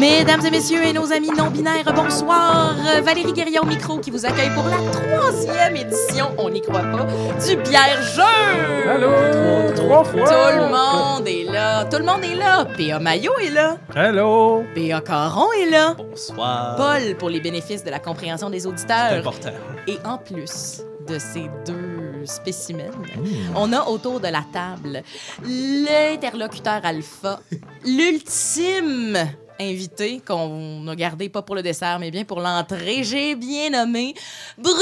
Mesdames et messieurs et nos amis non-binaires, bonsoir. Valérie Guerrier au micro qui vous accueille pour la troisième édition, on n'y croit pas, du bière jeu. Allô? Trois fois. Tout le monde est là. Tout le monde est là. P.A. Maillot est là. Allô? P.A. Caron est là. Bonsoir. Paul pour les bénéfices de la compréhension des C'est auditeurs. important. Et en plus de ces deux spécimens, on a autour de la table l'interlocuteur alpha, l'ultime invité qu'on a gardé pas pour le dessert, mais bien pour l'entrée. J'ai bien nommé Bruno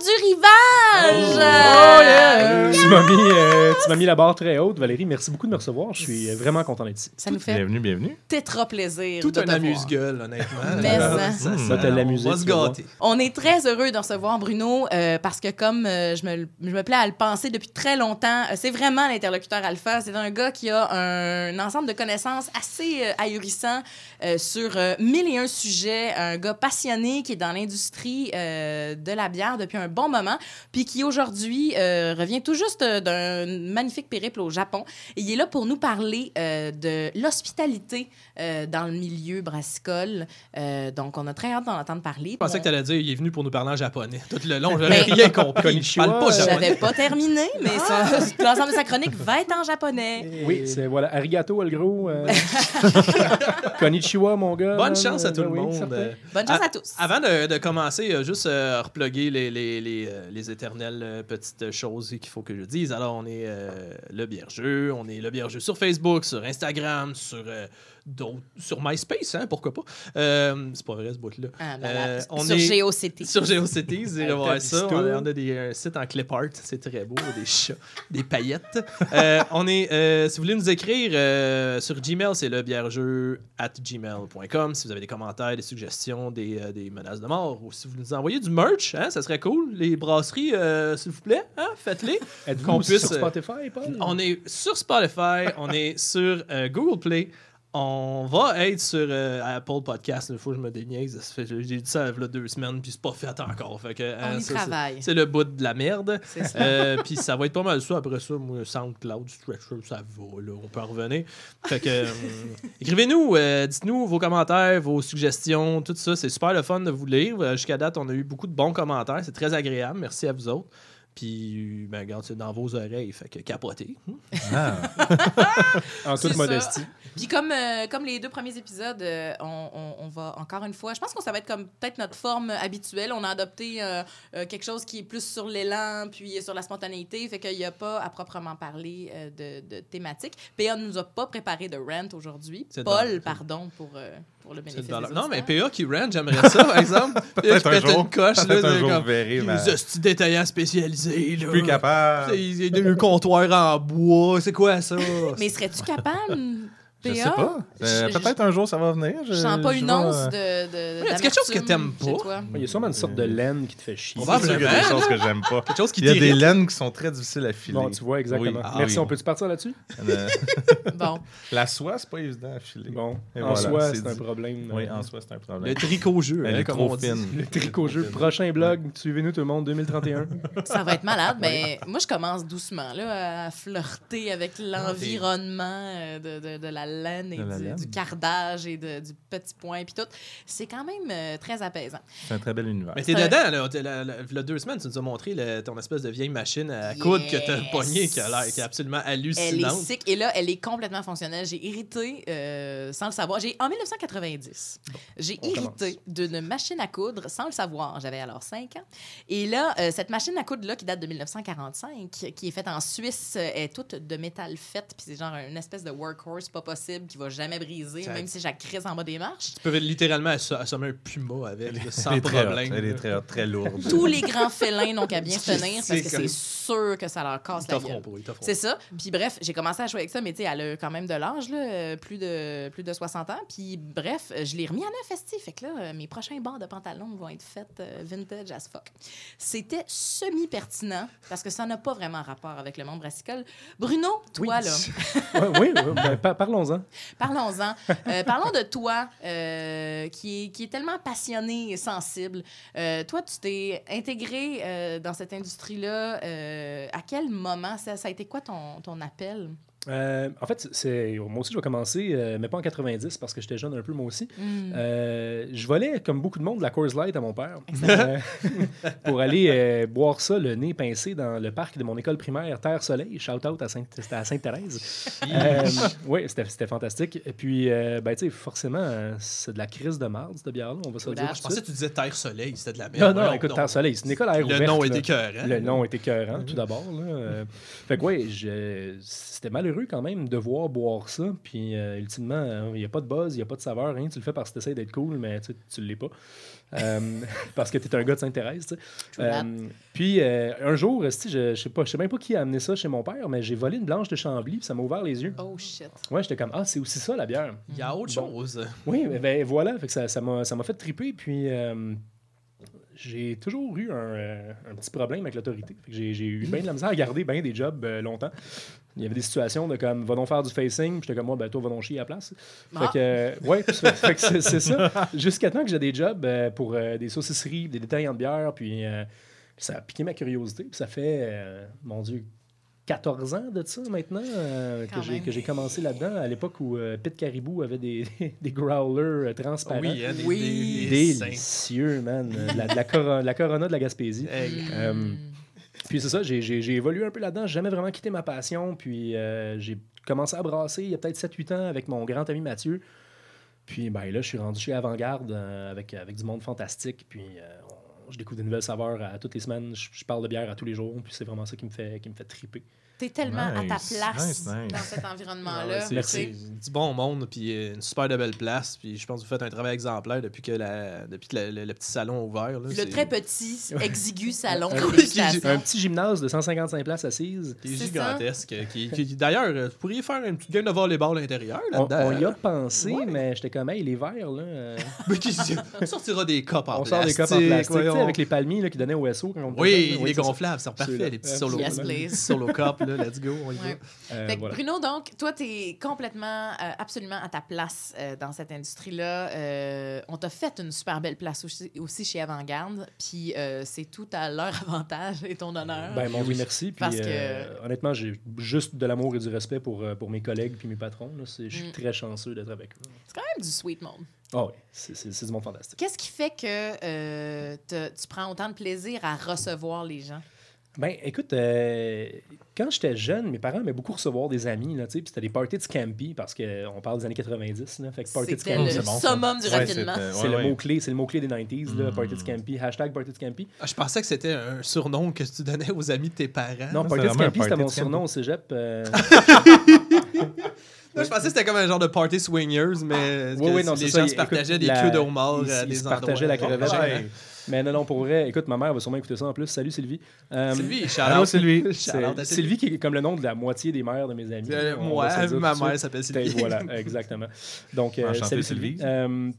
du Rivage. Oh, yeah! Tu m'as mis, euh, tu m'as mis la barre très haute, Valérie. Merci beaucoup de me recevoir. Je suis euh, vraiment content d'être ici. Ça nous fait Bienvenue, bienvenue. tétra plaisir. Tout de un amuse-gueule, honnêtement. Mais, Euh, hein. ça, Hmm. ça, te l'amuser, On va se gâter. On est très heureux de recevoir Bruno euh, parce que comme euh, je, me, je me plais à le penser depuis très longtemps, euh, c'est vraiment l'interlocuteur alpha. C'est un gars qui a un, ensemble de connaissances assez euh, ahurissant euh, sur euh, mille et un sujets. Un gars passionné qui est dans l'industrie euh, de la bière depuis un bon moment, puis qui aujourd'hui revient tout juste d'un magnifique périple au Japon. Et il est là pour nous parler de l'hospitalité euh, dans le milieu brassicole. Euh, donc, on a très hâte d'en entendre parler. Je pensais que tu allais dire il est venu pour nous parler en japonais. Tout le long, j'avais rien compris. Je parle pas japonais. J'avais pas terminé, mais ça- l'ensemble de sa chronique va être en japonais. Oui, c'est voilà. Arigato, el gros. euh, Konnichiwa, mon gars. Bonne chance à tout ben le oui, monde. certain. Bonne chance Ah, à tous. Avant de, de commencer, euh, juste euh, reploguer les, les, les, les éternelles petites choses qu'il faut que je dise. Alors, on est euh, le Biergeux, on est le Biergeux sur Facebook, sur Instagram, sur, euh, d'autres- sur MySpace, hein, pourquoi pas. Euh, c'est pas vrai ce bout-là. Ah, malade. Euh, on Sur est- GeoCity. Sur GeoCities, vous irez voir ça. On a, on a des un site en clip art, c'est très beau, des chats, des paillettes. Euh, on est, euh, si vous voulez nous écrire euh, sur Gmail, c'est le biergeux at gmail.com. Si vous avez des commentaires, des suggestions, des, euh, des menaces de mort, ou si vous nous envoyez du merch, hein, ça serait cool. Les brasseries, euh, s'il vous plaît, hein, faites-les. Êtes-vous puisse, sur euh, Spotify, Paul? On est sur Spotify, on est sur euh, Google Play. On va être sur euh, Apple Podcast. Une fois, je me déniaise. J'ai dit ça il y a deux semaines, puis c'est pas fait encore. Fait que, On hein, y ça, travaille. C'est le bout de la merde. C'est ça. Euh, puis ça va être pas mal ça. Après ça, moi, SoundCloud, Stretcher, ça va. Là, on peut en revenir. Fait que, euh, écrivez-nous, euh, dites-nous vos commentaires, vos suggestions, tout ça. C'est super le fun de vous lire. Euh, Jusqu'à date, on a eu beaucoup de bons commentaires. C'est très agréable. Merci à vous autres. Puis, ben, regarde, c'est dans vos oreilles. Fait que capotez. Ah, En toute modestie. Puis comme, euh, comme les deux premiers épisodes, euh, on, on- on va encore une fois, je pense que ça va être comme peut-être notre forme habituelle. On a adopté euh, euh, quelque chose qui est plus sur l'élan, puis sur la spontanéité, fait qu'il n'y a pas à proprement parler euh, de, de thématique. PA ne nous a pas préparé de rant aujourd'hui. Paul, dans- pardon, pour, euh, pour le bénéfice de des. Non, mais. PA qui rent, j'aimerais ça, par exemple. PA qui Peut-être un pète jour. une coche. Là, Peut-être un de jour, comme, vous verrez, les hosties détaillants spécialisés. Là. plus capable. Il y a un comptoir en bois. C'est quoi ça? Mais serais-tu capable, Je sais pas. Euh, Je- Peut-être un jour, ça va venir. Je sens pas une once euh, de, de, Ouais, y a quelque chose que t'aimes pas? Il y a sûrement une sorte de laine qui te fait chier. On va- c'est sûr qu'il y a des choses que j'aime pas. Quelque chose qui Il y a des laines qui sont très difficiles à filer. Bon, tu vois, exactement. Oui. Ah Merci, oui. on peut-tu partir là-dessus? Euh, Bon. La soie, c'est pas évident à filer. Bon, Et en voilà, soi, c'est un problème. Oui, Euh, en soi, c'est un Le problème. tricot-jeu, Elle hein, est trop fine. Le tricot jeu. Prochain blog, suivez-nous tout le monde 2031. Ça va être malade, mais moi, je commence doucement là, à flirter avec l'environnement euh, de, de, de la laine et De la du, laine. du cardage et de- du petit point puis tout. C'est quand même euh, très apaisant. C'est un très bel univers. Mais t'es dedans, là. Là- là, là, deux semaines, tu nous as montré le- ton espèce de vieille machine à coudre que t'as Yes. pognée, qui a l'air qui est absolument Elle est hallucinante. sick et là, elle est complètement fonctionnelle. J'ai hérité, euh, sans le savoir, j'ai en 1990, j'ai on hérité d'une machine à coudre sans le savoir. J'avais alors 5 ans. Et là, euh, cette machine à coudre-là, qui date de 1945, qui est faite en Suisse, est toute de métal fait. Puis c'est genre une espèce de workhorse pas possible qui va jamais briser, Ça- même si j'ai crise en bas des marches. Tu peux littéralement asso- assommer un puma avec, là, sans problème. Elle est très, très lourde. Tous les grands félins n'ont qu'à bien se tenir parce C'est que c'est sûr que ça leur casse Ils la t'offront gueule. pas, ils t'offront C'est ça. Puis bref, j'ai commencé à jouer avec ça, mais tu sais, elle a quand même de l'âge, là, euh, plus de, plus de 60 ans. Puis bref, euh, je l'ai remis à neuf festif. Fait que là, euh, mes prochains bords de pantalon vont être faits euh, vintage as fuck. C'était semi-pertinent parce que ça n'a pas vraiment rapport avec le monde brassicole. Bruno, toi, Oui. là, oui, oui, ben, par- parlons-en. Parlons-en. Euh, parlons de toi, euh, qui, est, tellement passionné et sensible. Euh, toi, tu t'es intégré dans cette industrie-là. à quel moment? Ça, ça a été quoi ton, ton appel? Euh, en fait, c'est moi aussi, je vais commencer, euh, mais pas en 90 parce que j'étais jeune un peu moi aussi. Mm. Euh, je volais, comme beaucoup de monde, de la Coors Light à mon père euh, pour aller euh, boire ça, le nez pincé, dans le parc de mon école primaire Terre-Soleil. Shout-out à Sainte- c'était à Sainte-Thérèse. Euh, oui, c'était fantastique. Et puis, euh, ben, tu sais, forcément, c'est de la crise de marde, cette bière-là, on va se le dire. Je pensais que tu disais Terre-Soleil, c'était de la merde. Non, non, écoute, donc. Terre-Soleil, c'est une école à air Le ouverte, nom est écœurant. Le nom était écœurant, tout d'abord. Euh, fait que, je- c'était malheureux quand même de voir boire ça. Puis, euh, ultimement, il n'y a pas de buzz, il n'y a pas de saveur, rien. Tu le fais parce que tu essaies d'être cool, mais tu ne l'es pas. Euh, parce que tu es un gars de Sainte-Thérèse. Euh, puis, euh, un jour, esti, je ne sais pas, je sais même pas qui a amené ça chez mon père, mais j'ai volé une blanche de Chambly, puis ça m'a ouvert les yeux. Oh shit. Ouais, j'étais comme, ah, c'est aussi ça la bière. Il y a autre Bon. chose. Oui, ben, ben, voilà, fait que ça, m'a ça fait triper. Puis euh, j'ai toujours eu un, euh, un petit problème avec l'autorité. J'ai j'ai eu bien de la misère à garder bien des jobs euh, longtemps. Il y avait des situations de comme, va donc faire du facing. Puis j'étais comme, moi, ben, toi, va donc chier à la place. Ah. Fait que, euh, ouais, fait que c'est c'est ça. Jusqu'à temps que j'ai des jobs euh, pour euh, des saucisseries, des détaillants de bière. Puis euh, ça a piqué ma curiosité. Puis ça fait, euh, mon Dieu, 14 ans de ça maintenant euh, que j'ai que j'ai commencé là-dedans, à l'époque où euh, Pete Caribou avait des, des growlers transparents. Oui, hein, des, Oui. des- des seins. Délicieux, man. La, de la, coro- la Corona de la Gaspésie. Hey. Euh, Mm. Puis c'est ça, j'ai- évolué un peu là-dedans. J'ai jamais vraiment quitté ma passion. Puis euh, j'ai commencé à brasser il y a peut-être 7-8 ans avec mon grand ami Mathieu. Puis ben, là, je suis rendu chez Avant-Garde euh, avec, du monde fantastique. Puis euh, je découvre des nouvelles saveurs à toutes les semaines. Je, je parle de bière à tous les jours. Puis c'est vraiment ça qui me fait, qui me fait triper. T'es tellement à ta place nice, nice. dans cet Ah environnement-là. ouais, c'est- du bon monde, puis euh, une super de belle place. Puis je pense que vous faites un travail exemplaire depuis que, la, depuis que le, le- le petit salon a ouvert. là. Le très petit, exigu salon Un. Un petit gymnase de 155 places assises. qui est C'est gigantesque. Qui, qui- D'ailleurs, euh, vous pourriez faire une petite game de volleyball à l'intérieur On, là-dedans. on y a pensé, Ouais. mais j'étais comme, hey, les verres, là. euh, on sortira des copes en on sort des plastique. copes en plastique, tu sais, voyons. avec les palmiers là, qui donnaient au SO. Quand on était Oui, les gonflables, c'est parfait. Les petits solo, solo cups, là, let's go, on y va. Euh, Fait que voilà. Bruno, donc, toi, tu es complètement, euh, absolument à ta place euh, dans cette industrie-là. Euh, on t'a fait une super belle place aussi, aussi chez Avant-Garde, puis euh, c'est tout à leur avantage et ton honneur. Ben, mon Dieu, merci. Puis, Parce que- honnêtement, j'ai juste de l'amour et du respect pour, pour mes collègues puis mes patrons. Je suis Mm. très chanceux d'être avec eux. c'est quand même du sweet monde. Ah oui, c'est du monde fantastique. Qu'est-ce qui fait que euh, te- tu prends autant de plaisir à recevoir les gens? Ben, écoute, euh, quand j'étais jeune, mes parents aimaient beaucoup recevoir des amis, là, tu sais, puis c'était des parties de Scampi, parce qu'on parle des années 90, là, fait que party de C'était Scampi, le c'est bon, ça. summum du Ouais, raffinement. c'était- c'est ouais, le ouais. mot-clé, c'est le mot-clé des 90s, là, Mm. party de Scampi, hashtag party de Scampi. Ah, Je pensais que c'était un surnom que tu donnais aux amis de tes parents. Non, party de Scampi, c'était mon surnom au cégep. euh, Non, je pensais que c'était comme un genre de party swingers, mais Oui, que oui, non, les gens ça, se partageaient écoute, des queues de homard ils- à ils des se endroits? partageaient la crevette. Ouais. Mais non, non, pour vrai, écoute, ma mère va sûrement écouter ça en plus. Salut Sylvie. Euh, Sylvie, out. Sylvie. À Sylvie qui est comme le nom de la moitié des mères de mes amis. Euh, Moi, ma mère s'appelle Sylvie. Voilà, exactement. Donc, euh, salut Sylvie. Sylvie. Euh,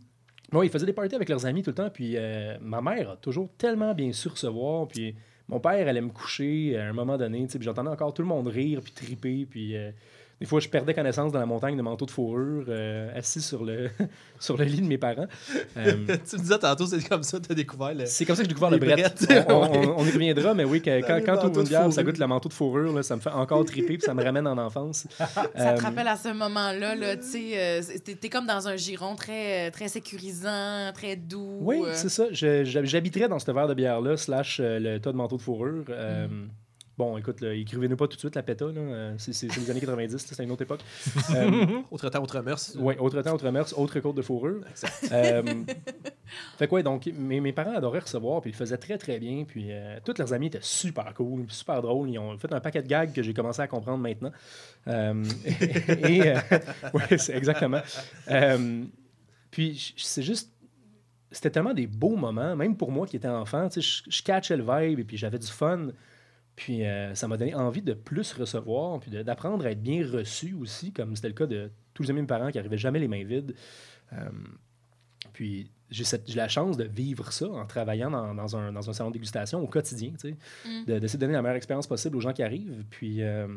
ouais, ils faisaient des parties avec leurs amis tout le temps. Puis euh, ma mère a toujours tellement bien su recevoir. Puis mon père allait me coucher à un moment donné. tu sais, Puis j'entendais encore tout le monde rire puis triper. Puis euh, des fois, je perdais connaissance dans la montagne de manteaux de fourrure, euh, assis sur le, sur le lit de mes parents. Euh, tu me disais tantôt, c'est comme ça, t'as découvert le. c'est comme ça que j'ai découvert le brettes, On, on- ouais. on y reviendra, mais oui, que, quand, quand tu ouvres une bière, ça goûte le manteau de fourrure, là, ça me fait encore triper, puis ça me ramène en enfance. Ça Euh, te rappelle à ce moment-là, là, tu sais, euh, t'es comme dans un giron très, euh, très sécurisant, très doux. Oui, euh, c'est ça. J'habiterais dans ce verre de bière-là, slash euh, le tas de manteau de fourrure. Euh, Mm. Bon, écoute, écrivez-nous pas tout de suite la péta, là. Euh, c'est les années 90, là, c'est une autre époque. Euh, Autre temps, autre mœurs. oui, autre temps, autre mœurs, autre côte de fourrure. Exact. Euh, fait quoi, donc, mes, mes parents adoraient recevoir, puis ils faisaient très, très bien. Puis tous leurs amis étaient super cool, super drôles. Ils ont fait un paquet de gags que j'ai commencé à comprendre maintenant. Et, ouais, c'est exactement. Puis c'est juste. C'était tellement des beaux moments, même pour moi qui étais enfant. Tu sais, je, je catchais le vibe et puis j'avais du fun. Puis euh, ça m'a donné envie de plus recevoir, puis d'apprendre à être bien reçu aussi, comme c'était le cas de tous les amis de mes parents qui n'arrivaient jamais les mains vides. Euh, puis j'ai la chance de vivre ça en travaillant dans, dans un, dans un salon de dégustation au quotidien, Mm. de- d'essayer de donner la meilleure expérience possible aux gens qui arrivent. Puis euh,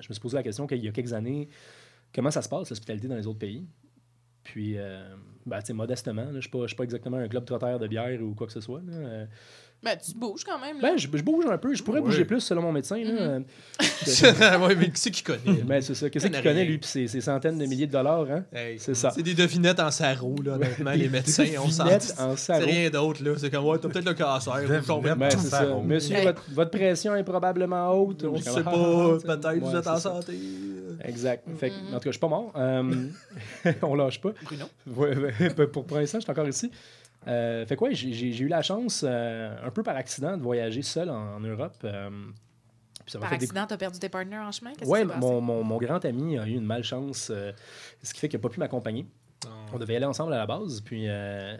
je me suis posé la question qu'il y a quelques années, comment ça se passe l'hospitalité dans les autres pays? Puis, ben, modestement, je ne suis pas- je suis pas exactement un club trotteur de bière ou quoi que ce soit. là. Euh, Ben, tu bouges quand même. Là. Ben, je, je bouge un peu. Je pourrais bouger plus selon mon médecin. Là. ouais, mais qui c'est qui connaît? ben, c'est ça. Qu'est-ce Il qu'il connaît lui, puis ses, ses centaines de milliers de dollars, hein? Hey, C'est ça. C'est des devinettes en sarreau, là, honnêtement, les médecins, on s'en Devinettes en C'est rien d'autre, là. C'est comme, ouais, t'as peut-être le cancer. Ben, Tout c'est ça. Monsieur, Hey. votre, votre pression est probablement haute. On sait comme, pas, ah, ah, peut-être vous êtes en c'est santé. Exact. Fait que, Mhm. En tout cas, je suis pas mort. Euh, on lâche pas. Bruno. Pour l'instant, je suis encore ici. Euh, fait que ouais, j'ai eu la chance, euh, un peu par accident, de voyager seul en, en Europe. euh, puis Par accident, t'as perdu tes partners en chemin? Passé? mon, mon, mon grand ami a eu une malchance, euh, ce qui fait qu'il n'a pas pu m'accompagner. On devait y aller ensemble à la base. Puis, euh,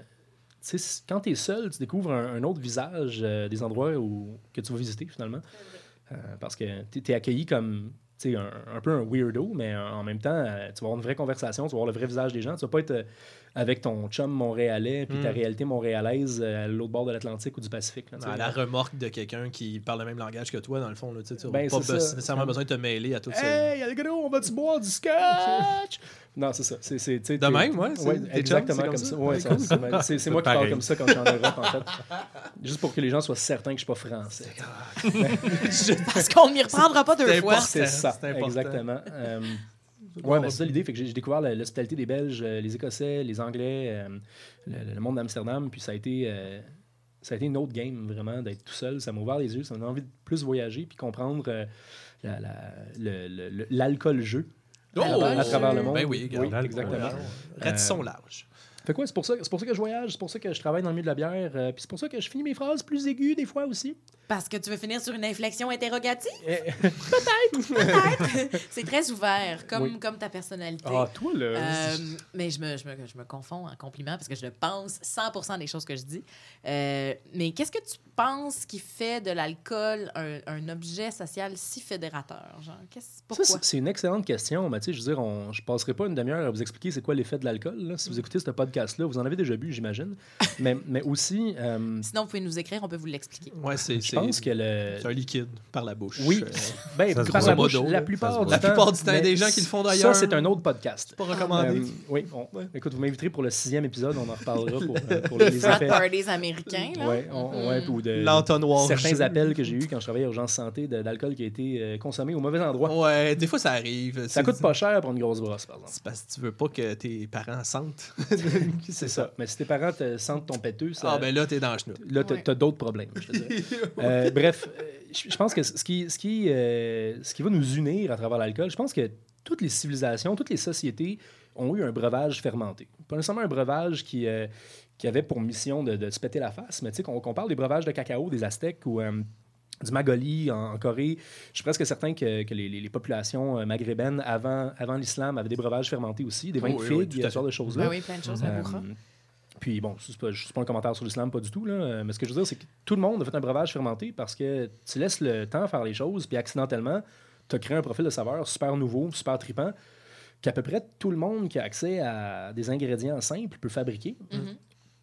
tu sais, quand tu es seul, tu découvres un, un autre visage euh, des endroits où, que tu vas visiter finalement. Euh, parce que tu es accueilli comme tu sais, un, un peu un weirdo, mais en même temps, euh, tu vas avoir une vraie conversation, tu vas voir le vrai visage des gens. Tu vas pas être euh, avec ton chum montréalais puis ta Mm. réalité montréalaise euh, à l'autre bord de l'Atlantique ou du Pacifique. là. À la remorque de quelqu'un qui parle le même langage que toi, dans le fond. Là, tu tu Ben, n'as pas nécessairement besoin de te mêler à tout ça. Hey, Algado, on va-tu boire du scotch? non, c'est ça. C'est, c'est, De même, ouais, exactement comme ça. comme Ouais, ça? ça, c'est, c'est- c'est, c'est moi qui parle comme ça quand je suis en Europe, en fait. Juste pour que les gens soient certains que je suis pas français. Parce qu'on n'y reprendra pas deux fois. C'est ça, exactement. Euh, ouais, ben, c'est ça l'idée. Fait que j'ai, découvert la- l'hospitalité des Belges, euh, les Écossais, les Anglais, euh, le, le monde d'Amsterdam. Puis ça a été... euh, ça a été une autre game, vraiment, d'être tout seul. Ça m'a ouvert les yeux. Ça m'a donné envie de plus voyager puis comprendre euh, la- la- l'alcool-jeu Oh! à travers le monde. Ben oui, oui exactement. Ratissons large. Fait quoi, c'est pour ça, c'est pour ça que je voyage, c'est pour ça que je travaille dans le milieu de la bière, euh, puis c'est pour ça que je finis mes phrases plus aiguës des fois aussi. Parce que tu veux finir sur une inflexion interrogative? Eh, Peut-être. C'est très ouvert, comme, Oui. comme ta personnalité. Ah, toi, là. Euh, mais je me, je, me, je me confonds en compliment parce que je pense 100 des choses que je dis. Euh, mais qu'est-ce que tu penses qui fait de l'alcool un, un objet social si fédérateur? Genre, qu'est-ce, Ça, pourquoi? c'est- c'est une excellente question, sais, je veux dire, on, je passerai pas une demi-heure à vous expliquer c'est quoi l'effet de l'alcool. là. Si vous écoutez ce podcast-là, vous en avez déjà bu, j'imagine. mais, mais aussi, euh, Sinon, vous pouvez nous écrire, on peut vous l'expliquer. Ouais, c'est je c'est- pense que le. c'est un liquide par la bouche. Oui, Euh, ben, par la bouche, la plupart du temps. La plupart du temps, mais des gens qui le font d'ailleurs. Ça, c'est un autre podcast. pas recommandé. Euh, oui, on- écoute, vous m'inviterez pour le sixième épisode, on en reparlera pour, euh, pour les effets. parties américains, là. Ouais, on- ouais, ou de L'entonnoir. certains appels que j'ai eus quand je travaillais à Urgence Santé de- d'alcool qui a été euh, consommé au mauvais endroit. Ouais, des fois ça arrive. Ça coûte pas cher pour une grosse brosse, par exemple. C'est parce que tu veux pas que tes parents sentent. C'est ça. Mais si tes parents te sentent ton péteux, ça, Ah, ben là, t'es dans le chenoute. là, t'as Ouais. t'as d'autres problèmes, je te dirais. Euh, bref, euh, je je pense que ce qui, ce, qui, euh, ce qui va nous unir à travers l'alcool, je pense que toutes les civilisations, toutes les sociétés ont eu un breuvage fermenté. Pas nécessairement un breuvage qui, euh, qui avait pour mission de, de se péter la face, mais tu sais, qu'on qu'on parle des breuvages de cacao des Aztèques ou euh, du Magoli en, en Corée. Je suis presque certain que, que les, les- les populations maghrébines avant, avant l'islam avaient des breuvages fermentés aussi, des vins Oh, de oui, oui, figues, ce genre de choses-là. Ben oui, plein de choses à Euh. Puis bon, c'est pas, pas un commentaire sur l'islam, pas du tout. Là. Mais ce que je veux dire, c'est que tout le monde a fait un breuvage fermenté parce que tu laisses le temps faire les choses, puis accidentellement, tu as créé un profil de saveur super nouveau, super tripant, qu'à peu près tout le monde qui a accès à des ingrédients simples peut fabriquer. Mhm.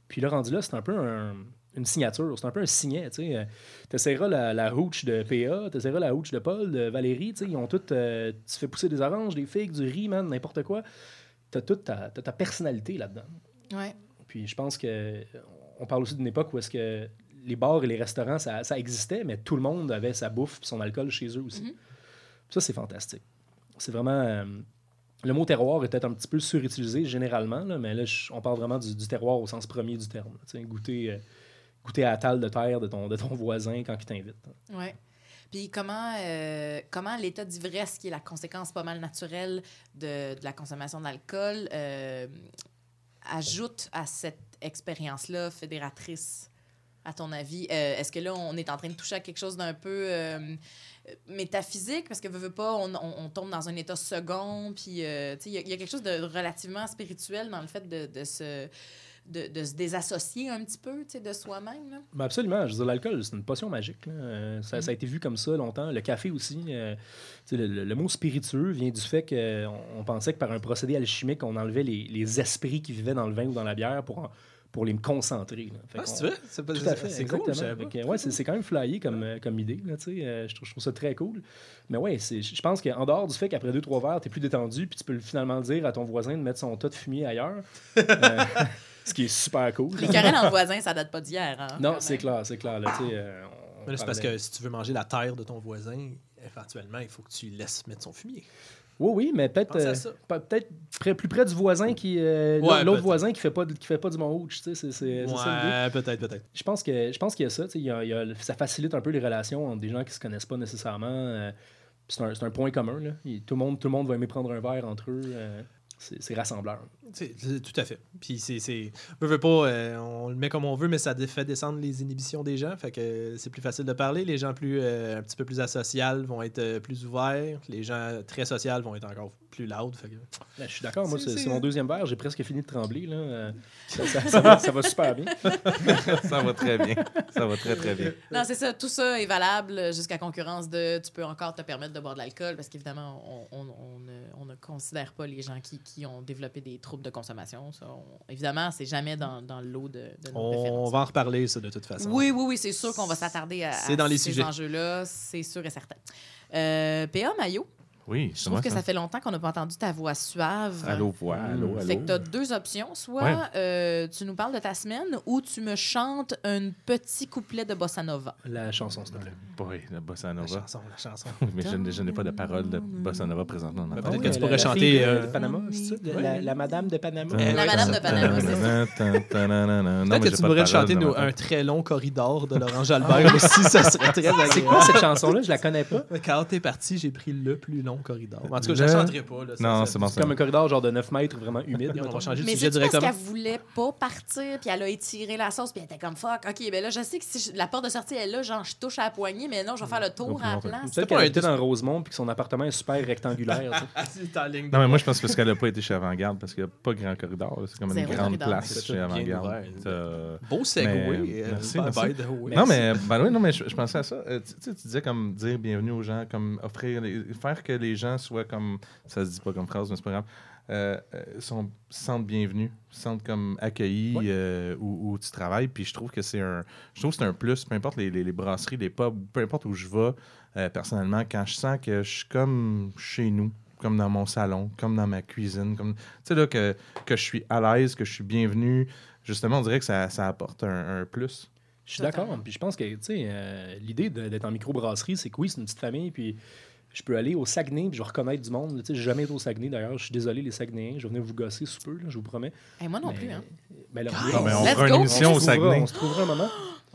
Puis là, rendu là, c'est un peu un- une signature, c'est un peu un signet. Tu essaieras la, la hooch de PA, tu essaieras la hooch de Paul, de Valérie, ils ont toutes. euh, tu fais pousser des oranges, des figues, du riz, man, n'importe quoi. Tu as toute ta, ta personnalité là-dedans. Ouais. Puis je pense que on parle aussi d'une époque où est-ce que les bars et les restaurants, ça, ça existait, mais tout le monde avait sa bouffe et son alcool chez eux aussi. Mhm. Ça, c'est fantastique. C'est vraiment... euh, le mot terroir est peut-être un petit peu surutilisé généralement, là, mais là, je- on parle vraiment du, du terroir au sens premier du terme. là. Goûter, euh, goûter à la table de terre de ton, de ton voisin quand il t'invite. Ouais. Puis comment, euh, comment l'état d'ivresse, qui est la conséquence pas mal naturelle de, de la consommation d'alcool, ajoute à cette expérience-là fédératrice, à ton avis? Euh, Est-ce que là, on est en train de toucher à quelque chose d'un peu euh, métaphysique? Parce que, veux, veux pas, on, tombe dans un état second, puis, euh, tu sais, il y, a- il y a quelque chose de relativement spirituel dans le fait de, de se... De, de se désassocier un petit peu tu de soi-même. là? Ben absolument. Je veux l'alcool, c'est une potion magique. là. Euh, ça, ça a été vu comme ça longtemps. Le café aussi. euh, tu sais, le, le- le mot spiritueux vient du fait qu'on on pensait que par un procédé alchimique, on enlevait les, les esprits qui vivaient dans le vin ou dans la bière pour, en- pour les concentrer. là. Ah, qu'on- c'est vrai? C'est pas- Tout à fait, C'est cool, je exactement. savais pas. Fait que, ouais, c'est quand même flyé comme, comme idée. Là, tu sais. Euh, je, trouve, je trouve ça très cool. Mais ouais, je pense qu'en dehors du fait qu'après deux, trois verres, tu es plus détendu, puis tu peux finalement dire à ton voisin de mettre son tas de fumier ailleurs. euh, Ce qui est super cool. Les querelles entre voisins, ça date pas d'hier. Hein, Non, c'est clair, c'est clair. Là, euh, Mais là, c'est parce que si tu veux manger la terre de ton voisin, éventuellement, il faut que tu laisses mettre son fumier. Oui, oui, mais peut-être euh, peut-être près- plus près du voisin qui. euh, Ouais, l'autre voisin qui fait pas qui fait pas du Mont tu sais, C'est. Ouais, peut-être, peut-être. Je pense que je pense qu'il y a ça. tu sais, il y a- il y a- ça facilite un peu les relations entre des gens qui se connaissent pas nécessairement. euh, c'est un, c'est un point commun. Là. Il- tout, le monde, tout le monde va aimer prendre un verre entre eux. C'est rassembleur. Tout à fait. Puis c'est. pas, euh, on le met comme on veut, mais ça fait descendre les inhibitions des gens. Fait que c'est plus facile de parler. Les gens plus euh, un petit peu plus asociales vont être euh, plus ouverts. Les gens très sociales vont être encore plus loud. Fait que... Ben, je suis d'accord. Moi, C'est- mon deuxième verre. J'ai presque fini de trembler. Là. Ça, ça- ça va, ça va super bien. Ça va très bien. Ça va très, très bien. Non, c'est ça. Tout ça est valable jusqu'à concurrence de tu peux encore te permettre de boire de l'alcool parce qu'évidemment, on, on, on ne, on ne considère pas les gens qui, qui ont développé des troubles de consommation. Ça, on- évidemment, c'est jamais dans, dans le lot de, de nos On préférences. va en reparler, ça, de toute façon. Oui, oui, oui, c'est sûr qu'on va s'attarder à, à dans les ces enjeux-là, c'est sûr et certain. Euh, PA Mayo, Oui, je trouve que ça. ça fait longtemps qu'on n'a pas entendu ta voix suave. Allô, voix, allô, allô? Fait que tu as deux options. Soit Ouais. euh, tu nous parles de ta semaine ou tu me chantes un petit couplet de bossa nova. La chanson, s'il te plaît. Boy, la bossa La nova. chanson, la chanson. Mais je, je n'ai pas de parole de bossa nova présentement. ma peut-être que tu la- pourrais la chanter, fille de- euh, de Panama, c'est ça? La, la- la madame de Panama. Eh, La oui. madame de Panama, c'est ça. Peut-être que tu pourrais chanter un très long corridor de Laurent Jalbert aussi, ça serait très agréable. C'est quoi cette chanson-là? Je la connais pas. Quand t'es parti, j'ai pris le plus long corridor. En tout cas, je Le- la chanterai pas. Là, Non, c'est bon. C'est comme un corridor genre de 9 mètres, vraiment humide. On va changer de Mais sujet c'est parce directement. qu'elle voulait pas partir, puis elle a étiré la sauce, puis elle était comme fuck? Ok, ben là, je sais que si je- la porte de sortie est là, genre, je touche à la poignée, mais non, je vais faire le tour la place. Peut-être qu'elle était dans Rosemont puis que son appartement est super rectangulaire. en Non, mais moi, je pense parce qu'elle n'a pas été chez Avant-Garde, parce qu'il n'y a pas grand corridor. C'est comme une grande place chez Avant-Garde. T'as- Beau segway. Euh, merci. Non, mais, ben oui, non, mais je, pensais à ça. Euh, tu, tu sais, tu disais comme dire bienvenue aux gens, comme offrir, les- faire que les gens soient comme, ça se dit pas comme phrase, mais c'est pas grave, euh, euh, sont, se sentent bienvenus, se sentent comme accueillis Ouais. euh, où, où tu travailles. Puis je trouve que c'est un, je trouve c'est un plus, peu importe les, les- les brasseries, les pubs, peu importe où je vais, euh, personnellement, quand je sens que je suis comme chez nous, comme dans mon salon, comme dans ma cuisine, comme, tu sais, là, que, que je suis à l'aise, que je suis bienvenu, justement, on dirait que ça, ça apporte un, un plus. Je suis d'accord. Puis je pense que tu sais, euh, l'idée d'être en microbrasserie, c'est que oui, c'est une petite famille. Puis je peux aller au Saguenay puis je vais reconnaître du monde. Tu sais, j'ai jamais été au Saguenay d'ailleurs. Je suis désolé, les Saguenayens. Je vais venir vous gosser sous peu, là, je vous promets. Et moi non Mais- plus, hein. mais là, Guys, on, on fera une émission on au se trouvera- Saguenay. On se trouvera un moment.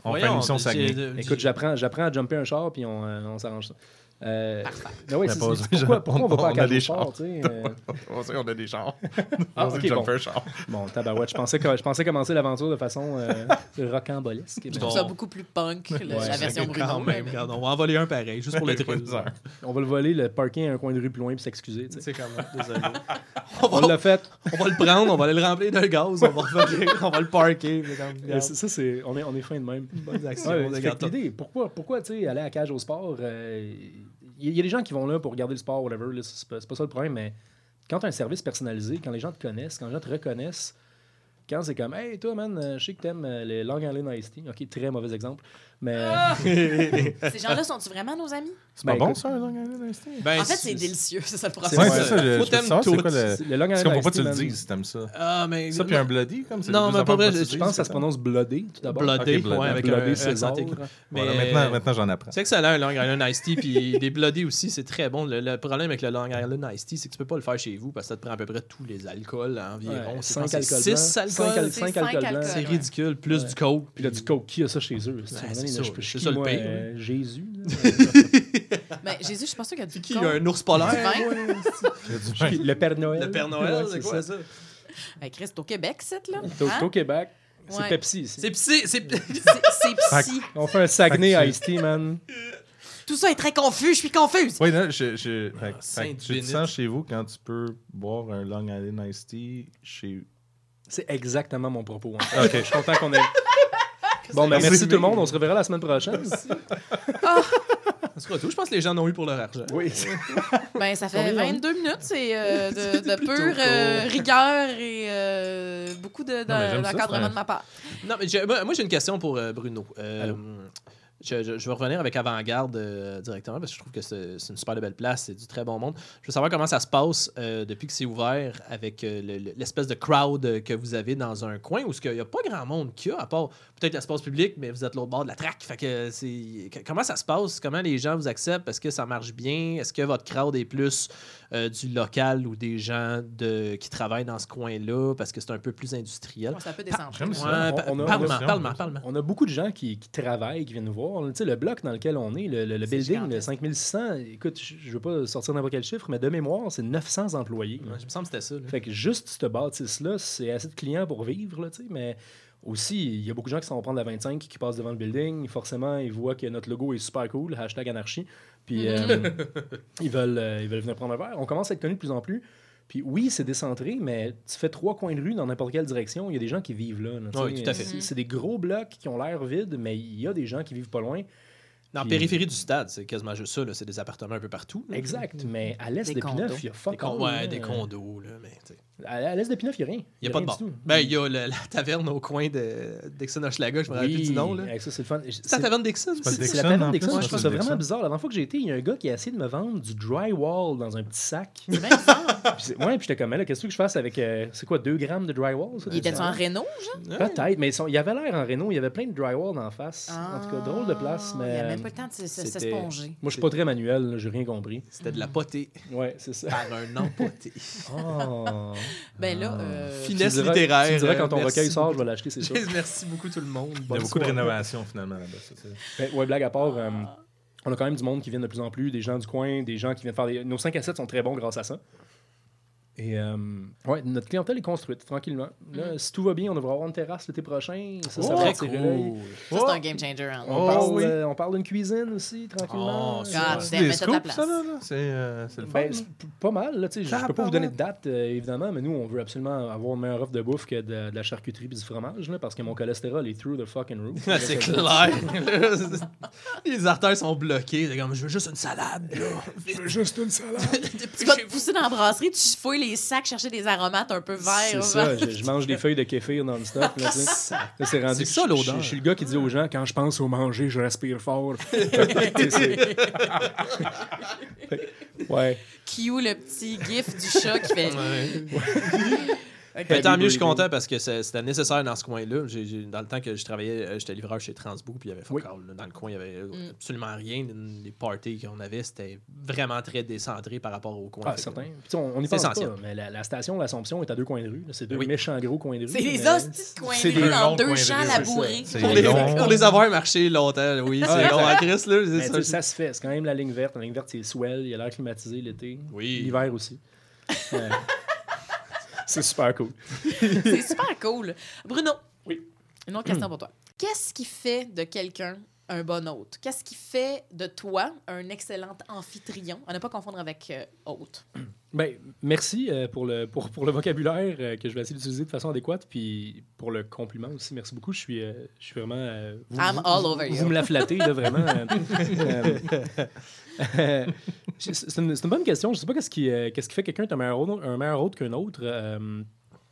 On fait Voyons, une émission Saguenay. Écoute, j'apprends, j'apprends à jumper un char puis on, euh, on s'arrange ça. Euh, ben ouais, c'est- c'est- pourquoi, pourquoi on va pas à On a Cage des chars. tu sais, euh, On sait qu'on a des chars. Ah, On dit ok, jumper bon. un char. Bon, tabarouette, je pensais, que- je pensais commencer l'aventure de façon euh, rocambolesque. Je trouve Bon. ça beaucoup plus punk, le- Ouais, la version Quand Bruno. même, mais- regarde, on va en voler un pareil, juste pour le heures. On va le voler, le parking à un coin de rue plus loin puis s'excuser. C'est comme, désolé. On l'a fait. On va le prendre, on va aller le remplir de gaz, on va revenir, on va le parker. comme, Ça, c'est, on, est, on est fin de même. Ouais, on tout. l'idée, pourquoi, pourquoi tu sais, aller à cage au sport euh, Il y, a des gens qui vont là pour regarder le sport, whatever. c'est, pas, pas ça le problème, mais quand tu as un service personnalisé, quand les gens te connaissent, quand les gens te reconnaissent, quand c'est comme Hey, toi, man, euh, je sais que t'aimes euh, les Long Island Iced Tea. Ok, très mauvais exemple. Mais. Ces gens-là sont-ils vraiment nos amis? C'est pas Ben, bon, écoute, ça, un Long Island Iced Tea? Ben, En fait, c'est délicieux, c'est ça le C'est- problème. Ouais, c'est ça. je- Faut je veux t'aimes savoir c'est tout. quoi le... c'est- le Long Island Iced pas que Tea, tu le dises si t'aimes ça? Ah, mais. Ça, puis un bloody, comme c'est Non, mais pas vrai, je dis, Je pense que ça c'est se prononce bloodé, tout d'abord? Bloodé. ouais, avec. Mais Voilà, maintenant, maintenant j'en apprends. C'est excellent, un Long Island Iced Tea, puis des Bloody aussi, c'est très bon. Le, le problème avec le Long Island Iced Tea, c'est que tu peux pas le faire chez vous parce que ça te prend à peu près tous les alcools environ. C'est alcools C'est. C'est ridicule. Plus du coke. Puis là, du coke, qui a ça chez eux? Ça, je chier, ça le moi, pire. euh, Jésus. là. Mais Jésus, je suis pas sûre qu'il y a du Qui un ours polaire? Ouais. Le Père Noël. Le Père Noël, Ouais, c'est quoi ça? Ben, Chris, c'est au Québec, c'est là. C'est au- Hein? c'est au Québec. C'est Ouais. Pepsi ici. C'est psy, c'est psy. On fait un Saguenay Ice Tea, man. Tout ça est très confus, je suis confuse. Oui, là, je, je, Ah, fait tu sens chez vous quand tu peux boire un Long Island Iced Tea chez... C'est exactement mon propos. en fait. Je suis content qu'on ait. Bon, ben, Merci. tout le monde. On se reverra la semaine prochaine. Ça sera tout. Je pense que les gens en ont eu pour leur argent. Oui. Ben, ça On fait en- 22 minutes. C'est euh, de, de pure euh, rigueur et euh, beaucoup de- de- d'encadrement un- de ma part. Non, mais moi, j'ai une question pour euh, Bruno. Je, vais revenir avec Avant-Garde euh, directement parce que je trouve que c'est une super belle place, c'est du très bon monde. Je veux savoir comment ça se passe euh, depuis que c'est ouvert avec euh, le- le- l'espèce de crowd que vous avez dans un coin où il n'y a pas grand monde qu'il y a, à part peut-être l'espace public, mais vous êtes l'autre bord de la traque. Fait que c'est comment ça se passe? Comment les gens vous acceptent? Est-ce que ça marche bien? Est-ce que votre crowd est plus euh, du local ou des gens de, qui travaillent dans ce coin-là parce que c'est un peu plus industriel? Ça. a- parle-moi, on a- parle-moi, parle-moi. On a beaucoup de gens qui, qui travaillent, qui viennent nous voir. Tu sais, le bloc dans lequel on est, le, le- le building, le gigantesque. 5600, écoute, je je veux pas sortir n'importe quel chiffre, mais de mémoire, c'est 900 employés. Ouais, je me semble que c'était ça. là. Fait que juste cette bâtisse-là, c'est assez de clients pour vivre, là, tu sais, mais aussi, il y a beaucoup de gens qui s'en vont prendre la 25 qui passent devant le building. Forcément, ils voient que notre logo est super cool, hashtag anarchie. Puis euh, ils, veulent, euh, ils veulent venir prendre un verre. On commence à être connus de plus en plus. Puis oui, c'est décentré, mais tu fais trois coins de rue dans n'importe quelle direction, il y a des gens qui vivent là. Oui, tout à fait. C'est- C'est des gros blocs qui ont l'air vides, mais il y a des gens qui vivent pas loin. Dans la Puis- périphérie du stade, c'est quasiment juste ça. là. C'est des appartements un peu partout. là. Exact, mais à l'est Des. Pineuf, il y a Des, fuck con- all, ouais, des condos. Là, mais, tu sais. À, l'est de Pineuf, il n'y a rien. Il n'y a pas de bar. du tout. Ben, il y a le- la taverne au coin de Dixon Hochelaga, je me rappelle plus du nom. là. avec ça, c'est le fun. C'est la taverne Dixon? C'est la taverne Dixon. plus? Je trouve ça vraiment bizarre. La dernière fois que j'ai été, il y a un gars qui a essayé de me vendre du drywall dans un petit sac. C'est bien. Puis ouais, puis j'étais comme, là, qu'est-ce que je fasse avec, euh, c'est quoi, 2 grammes de drywall? ça? Il était en. Renault, genre? Peut-être, mais il y avait l'air en Renault, il y avait plein de drywall en face. en tout cas, drôle de place, Ah, mais. Il n'y a euh, même pas le temps de s'esponger. Moi, je suis pas très manuel, j'ai rien compris. C'était de la potée Ouais, c'est ça. par un empoté. Oh. Ben là, euh, Finesse Tu me diras- littéraire. Tu me diras quand ton euh, recueil merci sort, je vais l'acheter, c'est sûr. Merci beaucoup tout le monde. Il y a beaucoup de soirée. rénovations finalement là-bas. Ben, ouais, blague à part, euh, on a quand même du monde qui vient de plus en plus, des gens du coin, des gens qui viennent faire des... Nos 5 à 7 sont très bons grâce à ça. Et euh, ouais, notre clientèle est construite tranquillement. Là, Si tout va bien, on devrait avoir une terrasse l'été prochain. Ça, ça Oh, va cool. ça, c'est un game changer. hein. On, Oh, parle, oui. euh, on parle d'une cuisine aussi, tranquillement. Oh, ça, C'est mets des ta scoops, place. ça, là, là. C'est euh, c'est le fun. Ben, c'est p- pas mal. Là, je Ah, peux pas vous donner de date, euh, évidemment, mais nous, on veut absolument avoir une meilleure offre de bouffe que de, de la charcuterie et du fromage, là, parce que mon cholestérol est through the fucking roof. Ah, c'est clair. Les artères sont. C'est comme, je veux juste une salade. là. Juste une salade. Tu vas te pousser dans la brasserie, tu fouilles les sacs, chercher des aromates un peu verts. C'est ça, je, je mange des feuilles de kéfir non-stop. Là. Là, c'est rendu. C'est ça, je- je- l'odeur. Je, suis le gars qui dit aux gens quand je pense au manger, je respire fort. Ouais. Q, le petit gif du chat qui fait. Mais tant mieux, je suis content parce que c'était nécessaire dans ce coin-là. J'ai- j'ai- dans le temps que je travaillais, euh, j'étais livreur chez Transbo, puis il y avait fuck Oui. Dans le coin, il y avait euh, Mm. absolument rien. Les parties qu'on avait, c'était vraiment très décentré par rapport au coin. Ah, certain. Puis, on on y C'est pense essentiel. pas, mais la, la station de l'Assomption est à deux coins de rue. là. C'est deux Oui. méchants gros coins de rue. C'est des hosties de coins c'est de des rue dans deux champs labourés. Pour C'est les, avoir marché longtemps, oui, c'est long à Chris, là. ça se fait. C'est quand même la ligne verte. La ligne verte, c'est swell. Il y a l'air climatisé l'été. Oui. L'hiver aussi. C'est super cool. C'est super cool. Bruno, Oui. une autre question pour toi. Qu'est-ce qui fait de quelqu'un un bon hôte? Qu'est-ce qui fait de toi un excellent amphitryon? À ne pas confondre avec euh, hôte. Ben, merci euh, pour, le, pour, pour le vocabulaire euh, que je vais essayer d'utiliser de façon adéquate. Puis pour le compliment aussi. Merci beaucoup. Je suis, je suis vraiment. vous, I'm vous- all over vous, you. me la flattez, là, vraiment. c'est une, une bonne question. Je sais pas qu'est-ce qui, qu'est-ce qui fait quelqu'un un meilleur hôte, un meilleur hôte qu'un autre.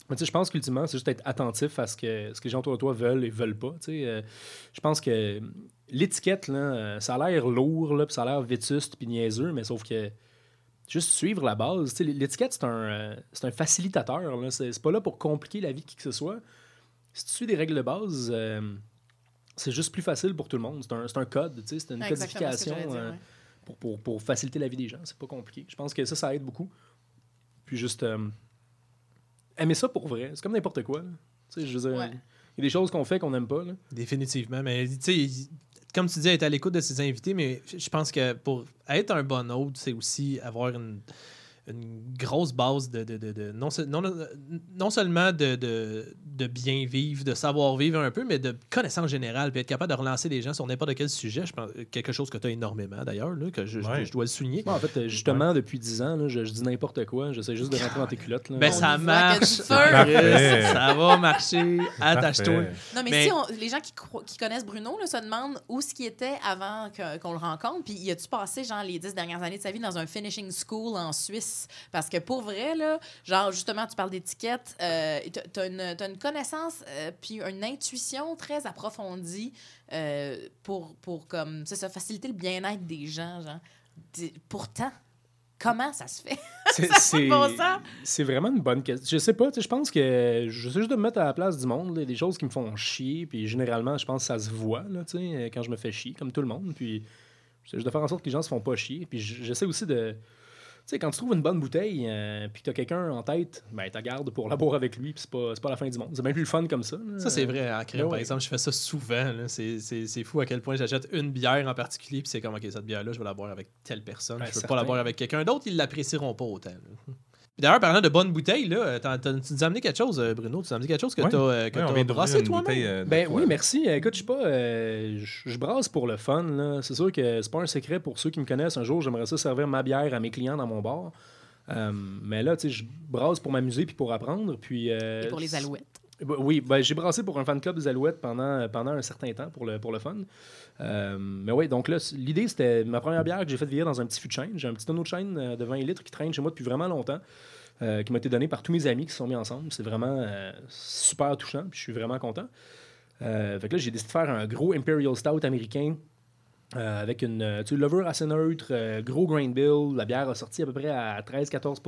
mais je pense qu'ultimement, c'est juste être attentif à ce que, ce que les gens autour de toi veulent et veulent pas. Euh, je pense que l'étiquette, là, euh, ça a l'air lourd, là, puis ça a l'air vétuste puis niaiseux, mais sauf que juste suivre la base. tu sais, L'étiquette, c'est un, euh, c'est un facilitateur. là. C'est c'est pas là pour compliquer la vie de qui que ce soit. Si tu suis des règles de base, euh, c'est juste plus facile pour tout le monde. C'est un, c'est un code, tu sais, c'est une ce codification euh, ouais. pour, pour, pour faciliter la vie des gens. C'est pas compliqué. Je pense que ça, ça aide beaucoup. Puis juste euh, aimer ça pour vrai. C'est comme n'importe quoi. là. Tu sais, je veux dire, Ouais. il y a des choses qu'on fait qu'on n'aime pas. Là. Définitivement. Mais tu sais, comme tu dis, être à l'écoute de ses invités, mais je pense que pour être un bon hôte, c'est aussi avoir une, une grosse base de, de, de- de- non, se- non, non seulement de, de, de bien vivre, de savoir vivre un peu, mais de connaissance générale, puis être capable de relancer les gens sur n'importe quel sujet. Je pense quelque chose que tu as énormément d'ailleurs, là, que je, je- Ouais. je dois le souligner. En fait, justement, depuis 10 ans, là, je, je dis n'importe quoi. J'essaie juste de rentrer dans tes culottes. Là. Ben, On ça marche. ça va marcher. Attache-toi. Non, mais, Mais- si on- les gens qui, cro- qui connaissent Bruno là, se demandent où ce qu'il était avant qu'on le rencontre, puis y a-tu passé genre les dix dernières années de sa vie dans un finishing school en Suisse? Parce que pour vrai, là, genre, justement, tu parles d'étiquette, euh, tu as, une connaissance euh, puis une intuition très approfondie euh, pour, pour comme, ça, faciliter le bien-être des gens. Genre. Pourtant, comment ça se fait? C'est- bon vraiment une bonne question. Je sais pas, je pense que je sais juste de me mettre à la place du monde, là, des choses qui me font chier, puis généralement, je pense que ça se voit, là, quand je me fais chier, comme tout le monde, puis j'essaie juste de faire en sorte que les gens se font pas chier, puis j'essaie aussi de... Tu sais, quand tu trouves une bonne bouteille, euh, puis que t'as quelqu'un en tête, ben, t'as garde pour la boire avec lui, puis c'est pas, pas la fin du monde. C'est bien plus le fun comme ça. là. Ça, c'est vrai. En crème, Ben par exemple, je fais ça souvent. C'est- fou à quel point j'achète une bière en particulier, puis c'est comme, OK, cette bière-là, je vais la boire avec telle personne. Ben, je veux certain. pas la boire avec quelqu'un d'autre, ils l'apprécieront pas autant. là. D'ailleurs, parlant de bonnes bouteilles, là, t'as- t'as- tu nous as amené quelque chose, euh, Bruno? Tu nous as amené quelque chose que Ouais. t'as euh, que Ouais, d'ouvrir brassé toi-même? euh, Ben oui, merci. Écoute, je sais pas, euh, je brasse pour le fun. là. C'est sûr que c'est pas un secret pour ceux qui me connaissent. Un jour, j'aimerais ça servir ma bière à mes clients dans mon bar. Euh, mais là, tu sais, je brasse pour m'amuser puis pour apprendre. Puis, euh, Et pour les alouettes. Ben Oui, ben, j'ai brassé pour un fan club des Alouettes pendant, pendant un certain temps pour le, pour le fun. Euh, mais oui, donc là, l'idée, c'était ma première bière que j'ai fait vieillir dans un petit fût de chêne. J'ai un petit tonneau de chêne euh, de 20 litres qui traîne chez moi depuis vraiment longtemps, euh, qui m'a été donné par tous mes amis qui se sont mis ensemble. C'est vraiment super touchant, puis je suis vraiment content. Fait que là, j'ai décidé de faire un gros Imperial Stout américain avec une tu sais, assez neutre, gros grain bill. La bière a sorti à peu près à 13-14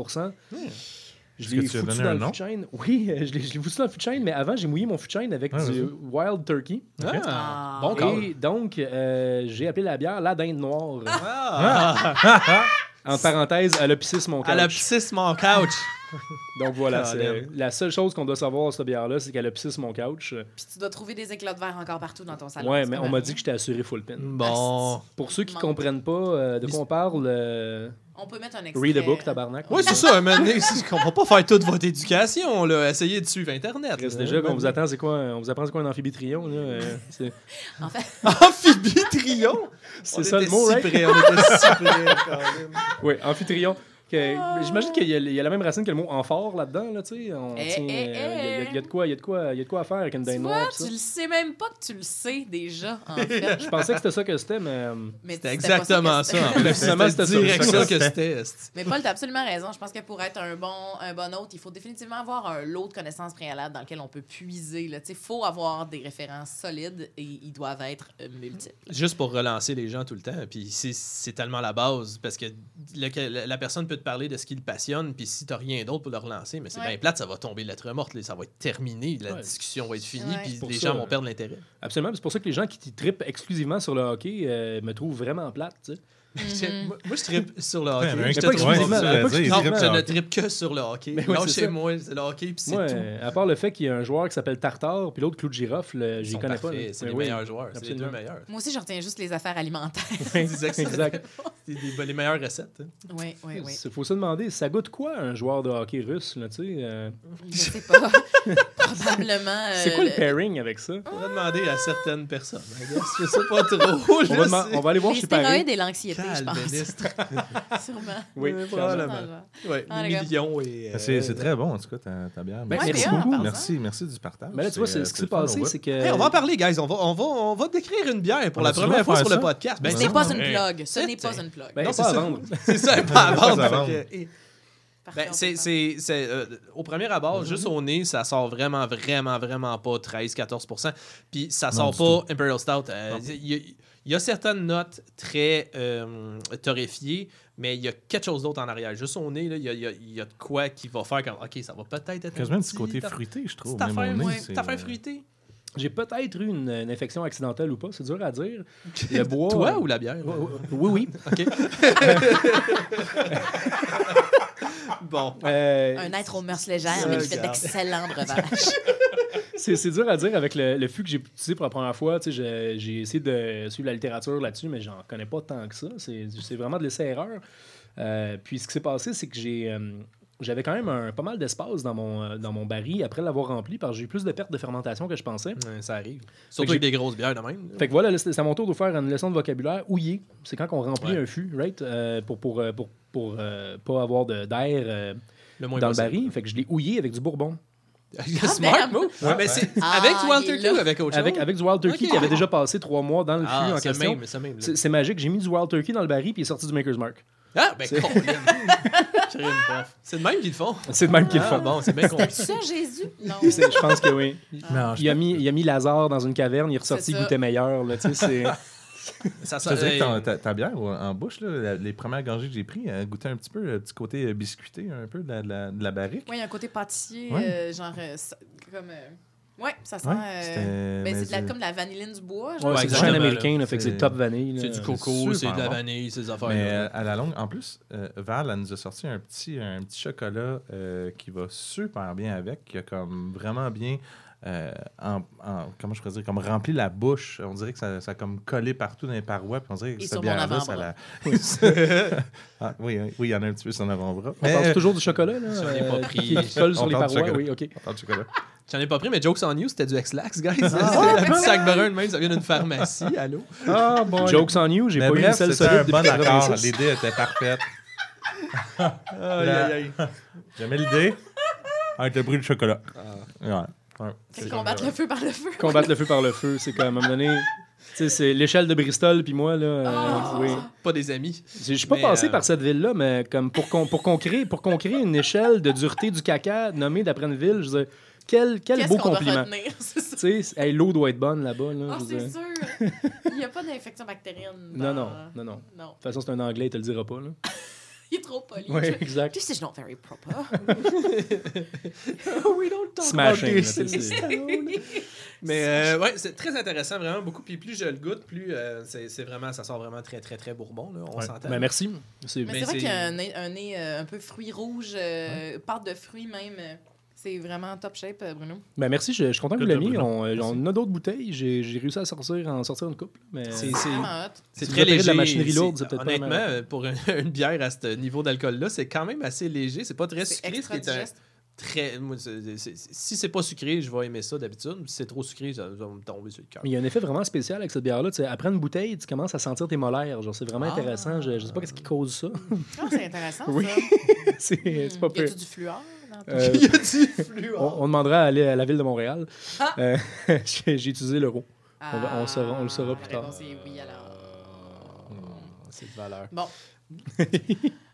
Je Est-ce l'ai foutu dans le chêne. Oui, euh, je l'ai je foutu dans le de chêne, mais avant, j'ai mouillé mon de chêne avec du. Wild Turkey. Ah, Ah. bon call. Et donc, euh, j'ai appelé la bière la dinde noire. Ah! En parenthèse, elle a pissé sur mon couch. Elle a pissé sur mon couch. Donc voilà, Ah, la seule chose qu'on doit savoir sur cette bière-là, c'est qu'elle a pissé sur mon couch. Puis tu dois trouver des éclats de verre encore partout dans ton salon. Ouais, mais on m'a dit que j'étais assuré full pin. Bon. Pour ceux qui Manque. comprennent pas euh, de quoi on parle, euh, On peut mettre un extrait. read a book, tabarnak. Oui, c'est ça, un moment donné, qu'on va pas faire toute votre éducation, là. Essayez de suivre Internet. Là. déjà qu'on vous attend, c'est quoi, on vous apprend c'est quoi un amphibitrion, là. euh, c'est En fait, Amphibitrion! c'est ça le mot, si right? près, on était si près, quand même. Oui, amphitryon. J'imagine qu'il y, a- il y a la même racine que le mot amphore là-dedans, là, tu sais. Eh, eh, euh, il y a- de quoi, il y a de quoi, il y a de quoi à faire avec une tu dinde noire. tu le sais même pas que tu le sais déjà, en fait. Je pensais que c'était ça que c'était, mais euh, Mais C'était exactement ça. Finalement, C'était ça. direct que c'était. Mais Paul, t'as absolument raison. Je pense que pour être un bon, un bon hôte, il faut définitivement avoir un lot de connaissances préalables dans lequel on peut puiser. Il faut avoir des références solides et ils doivent être euh, multiples. Juste pour relancer les gens tout le temps. Puis c'est- c'est tellement la base parce que la personne peut te parler de ce qui le passionne. Puis si t'as rien d'autre pour le relancer, mais c'est Ouais. bien plate, ça va tomber lettre morte. là. Ça va être terminé. La Ouais. discussion va être finie. Ouais. Puis les ça, gens euh, vont perdre l'intérêt. absolument. C'est pour ça que les gens qui trippent exclusivement sur le hockey euh, me trouvent vraiment plate, Mhm. moi, je tripe sur le hockey. Ouais, mais Je pas je ne tripe que sur le hockey. Mais ouais, non, c'est chez ça. moi, c'est le hockey, puis c'est tout. à part le fait qu'il y a un joueur qui s'appelle Tartare, puis l'autre Clou de girofle, j'y sont connais pas. parfaits. C'est les oui. meilleurs joueurs. C'est les deux absolument. meilleurs. Moi aussi, je retiens juste les affaires alimentaires. Exact. exact. C'est des- les meilleures recettes. hein. oui, oui, oui. Il faut se demander, ça goûte quoi un joueur de hockey russe, là, tu sais? euh, Je sais pas. Probablement. euh, c'est quoi le pairing avec ça? On va demander à certaines personnes. Je sais pas trop. On je va, aller voir Les chez Paris. stéroïdes et l'anxiété, pense. ministre. Sûrement. Oui, probablement. Ouais, Ah, millions et. Ben, C'est euh, c'est très bon, en tout cas, ta, ta bière. Ben, merci beaucoup. Merci, merci du partage. Mais là, tu vois, c'est- ce qui s'est passé, on c'est que. Hey, on va en parler, guys. On va, on va, on va décrire une bière pour On la première fois sur le podcast. Ben, Ce c'est n'est pas une plug. Ce n'est pas une plug. Ben, Non, pas c'est à ça. vendre. C'est ça, pas à Pas à vendre. Ben, c'est, c'est, c'est, euh, au premier abord, juste au nez, ça sort vraiment, vraiment, vraiment pas 13-14%. Puis ça Non, sort du pas Imperial Stout. Euh, Non. Y, il y a certaines notes très euh, torréfiées, mais il y a quelque chose d'autre en arrière. Juste au nez, là, il, y a, il y a- il y a de quoi qui va faire comme OK, ça va peut-être être. Quasiment petit côté fruité, je trouve. Même affaire, ouais, affaire euh, fruitée. J'ai peut-être eu une, une infection accidentelle ou pas, c'est dur à dire. Le bois. Toi ou la bière? Oui, oui. OK. bon. Euh, Un être aux mœurs légères, mais qui fait d'excellents breuvages. c'est dur à dire avec le, le fût que j'ai utilisé pour la première fois. J'ai essayé de suivre la littérature là-dessus, mais j'en connais pas tant que ça. C'est vraiment de l'essai-erreur. Euh, puis ce qui s'est passé, c'est que j'ai. euh, j'avais quand même un, pas mal d'espace dans mon, euh, dans mon baril après l'avoir rempli parce que j'ai eu plus de pertes de fermentation que je pensais. Ouais, ça arrive. Surtout avec des grosses bières de même. Fait que voilà, là, c'est à mon tour de faire une leçon de vocabulaire. Houiller, c'est quand on remplit Ouais. un fût, right? Euh, pour pour, pour, pour euh, pas avoir d'air euh, dans le possible. Baril. Fait que je l'ai houillé avec du bourbon. Smart damn. move. Ouais. Mais c'est Ah, avec du Wild Turkey ou avec autre chose? Avec, avec du Wild Turkey Ok. qui avait déjà passé trois mois dans le fût ah, en c'est question. même, c'est magique. J'ai mis du Wild Turkey dans le baril puis il est sorti du Maker's Mark. Ah, ben, bref. C'est de même qu'ils le font. C'est de même qu'ils le Ah, font. bon, c'est bien C'était ça, Jésus? Non. C'est- Je pense que oui. Non, je Il a, mis, il a mis Lazare dans une caverne, il est ressorti, il goûtait meilleur. Là, Ça Je te dirais que euh, ton- ta, ta bière en bouche, là, la- les premières gorgées que j'ai prises, elles goûtaient un petit peu le petit côté euh, biscuité, un peu de la, de la, de la barrique. Oui, il y a un côté pâtissier, Ouais. euh, genre, euh, ça- comme... euh, Ouais, ça sent... Ouais, euh, ben, mais c'est de la- c'est- comme de la vanilline du bois. Ouais, genre. c'est du américain, là, fait que c'est top vanille. C'est du coco, c'est de la bon. vanille, ces affaires. Mais euh, à la longue, en plus, euh, Val, elle nous a sorti un petit, un petit chocolat euh, qui va super bien avec, qui a comme vraiment bien, euh, en, en- comment je pourrais dire, comme rempli la bouche. On dirait que ça, ça a comme collé partout dans les parois, puis on dirait que Et cette bière-là, ça la... Ah, oui, oui, il y en a un petit peu sur l'avant-bras. On parle toujours du chocolat, là, J'en ai pas euh, pris. qui, colle sur On les parle du parois? chocolat. Oui, OK. On parle de chocolat. J'en ai pas pris, mais Jokes on You, c'était du X-Lax, guys. C'était un petit sac brun de même, ça vient d'une pharmacie. Allô? Ah, bon. Jokes on you, j'ai pas eu une bref, seule c'était solide un bon accord. 86. L'idée était parfaite. Aïe, aïe, aïe. J'aimais l'idée avec le bruit du chocolat. Ouais. Ouais. C'est combattre le feu par le feu. Combattre le feu par le feu, c'est comme, à un moment donné... Tu sais, c'est l'échelle de Bristol, puis moi, là... euh, Oh. oui. Pas des amis. Je suis pas Mais, passé euh, par cette ville-là, mais comme pour qu'on pour qu'on crée, pour qu'on crée une échelle de dureté du caca nommée d'après une ville, je veux dire, quel, quel Qu'est-ce beau doit compliment. hey, l'eau doit être bonne là-bas. Là, Ah, veux c'est sûr. Il n'y a pas d'infection bactérienne. Non, dans- non, non, non. De toute façon, c'est un anglais, il te le dira pas. Là. Il est trop poli. Oui, exact. This is not very proper. We don't talk Smashing, about this. Mais euh, ouais, c'est très intéressant, vraiment beaucoup. Puis plus je le goûte, plus euh, c'est vraiment, ça sort vraiment très, très, très bourbon. Là, on Ouais. s'entend. Ben, merci. C'est Mais Mais c'est vrai qu'il y a un nez, un, euh, un peu fruit rouge, euh, pâte de fruits même. Euh, C'est vraiment top shape, euh, Bruno. ben, merci, je, je suis content que vous l'ayez mis. job, On, a d'autres bouteilles. J'ai j'ai réussi à sortir, à en sortir une couple. Mais... C'est- C'est vraiment hot. C'est Si très avez de léger. la machinerie lourde, c'est peut-être Honnêtement, euh, pour une, une bière à ce niveau d'alcool-là, c'est quand même assez léger. C'est pas très C'est sucré. ce extra qui est un- digeste. très. si c'est pas sucré, je vais aimer ça d'habitude. Si c'est trop sucré, ça va me tomber sur le cœur. Mais il y a un effet vraiment spécial avec cette bière-là. Tu sais, Après une bouteille, tu commences à sentir tes molaires. Genre, c'est vraiment Ah. intéressant. Je, je sais pas qu'est-ce qui cause ça. Ah, c'est intéressant, Oui. ça. c'est c'est pas Hmm. Y pire. a-tu du fluor? Euh, Il y a du fluor. on, on demandera à aller à la ville de Montréal. Ah. Euh, J'ai j'ai utilisé l'euro. on va- on saura- on le saura plus la tard. réponse est oui, alors. C'est de valeur. Bon.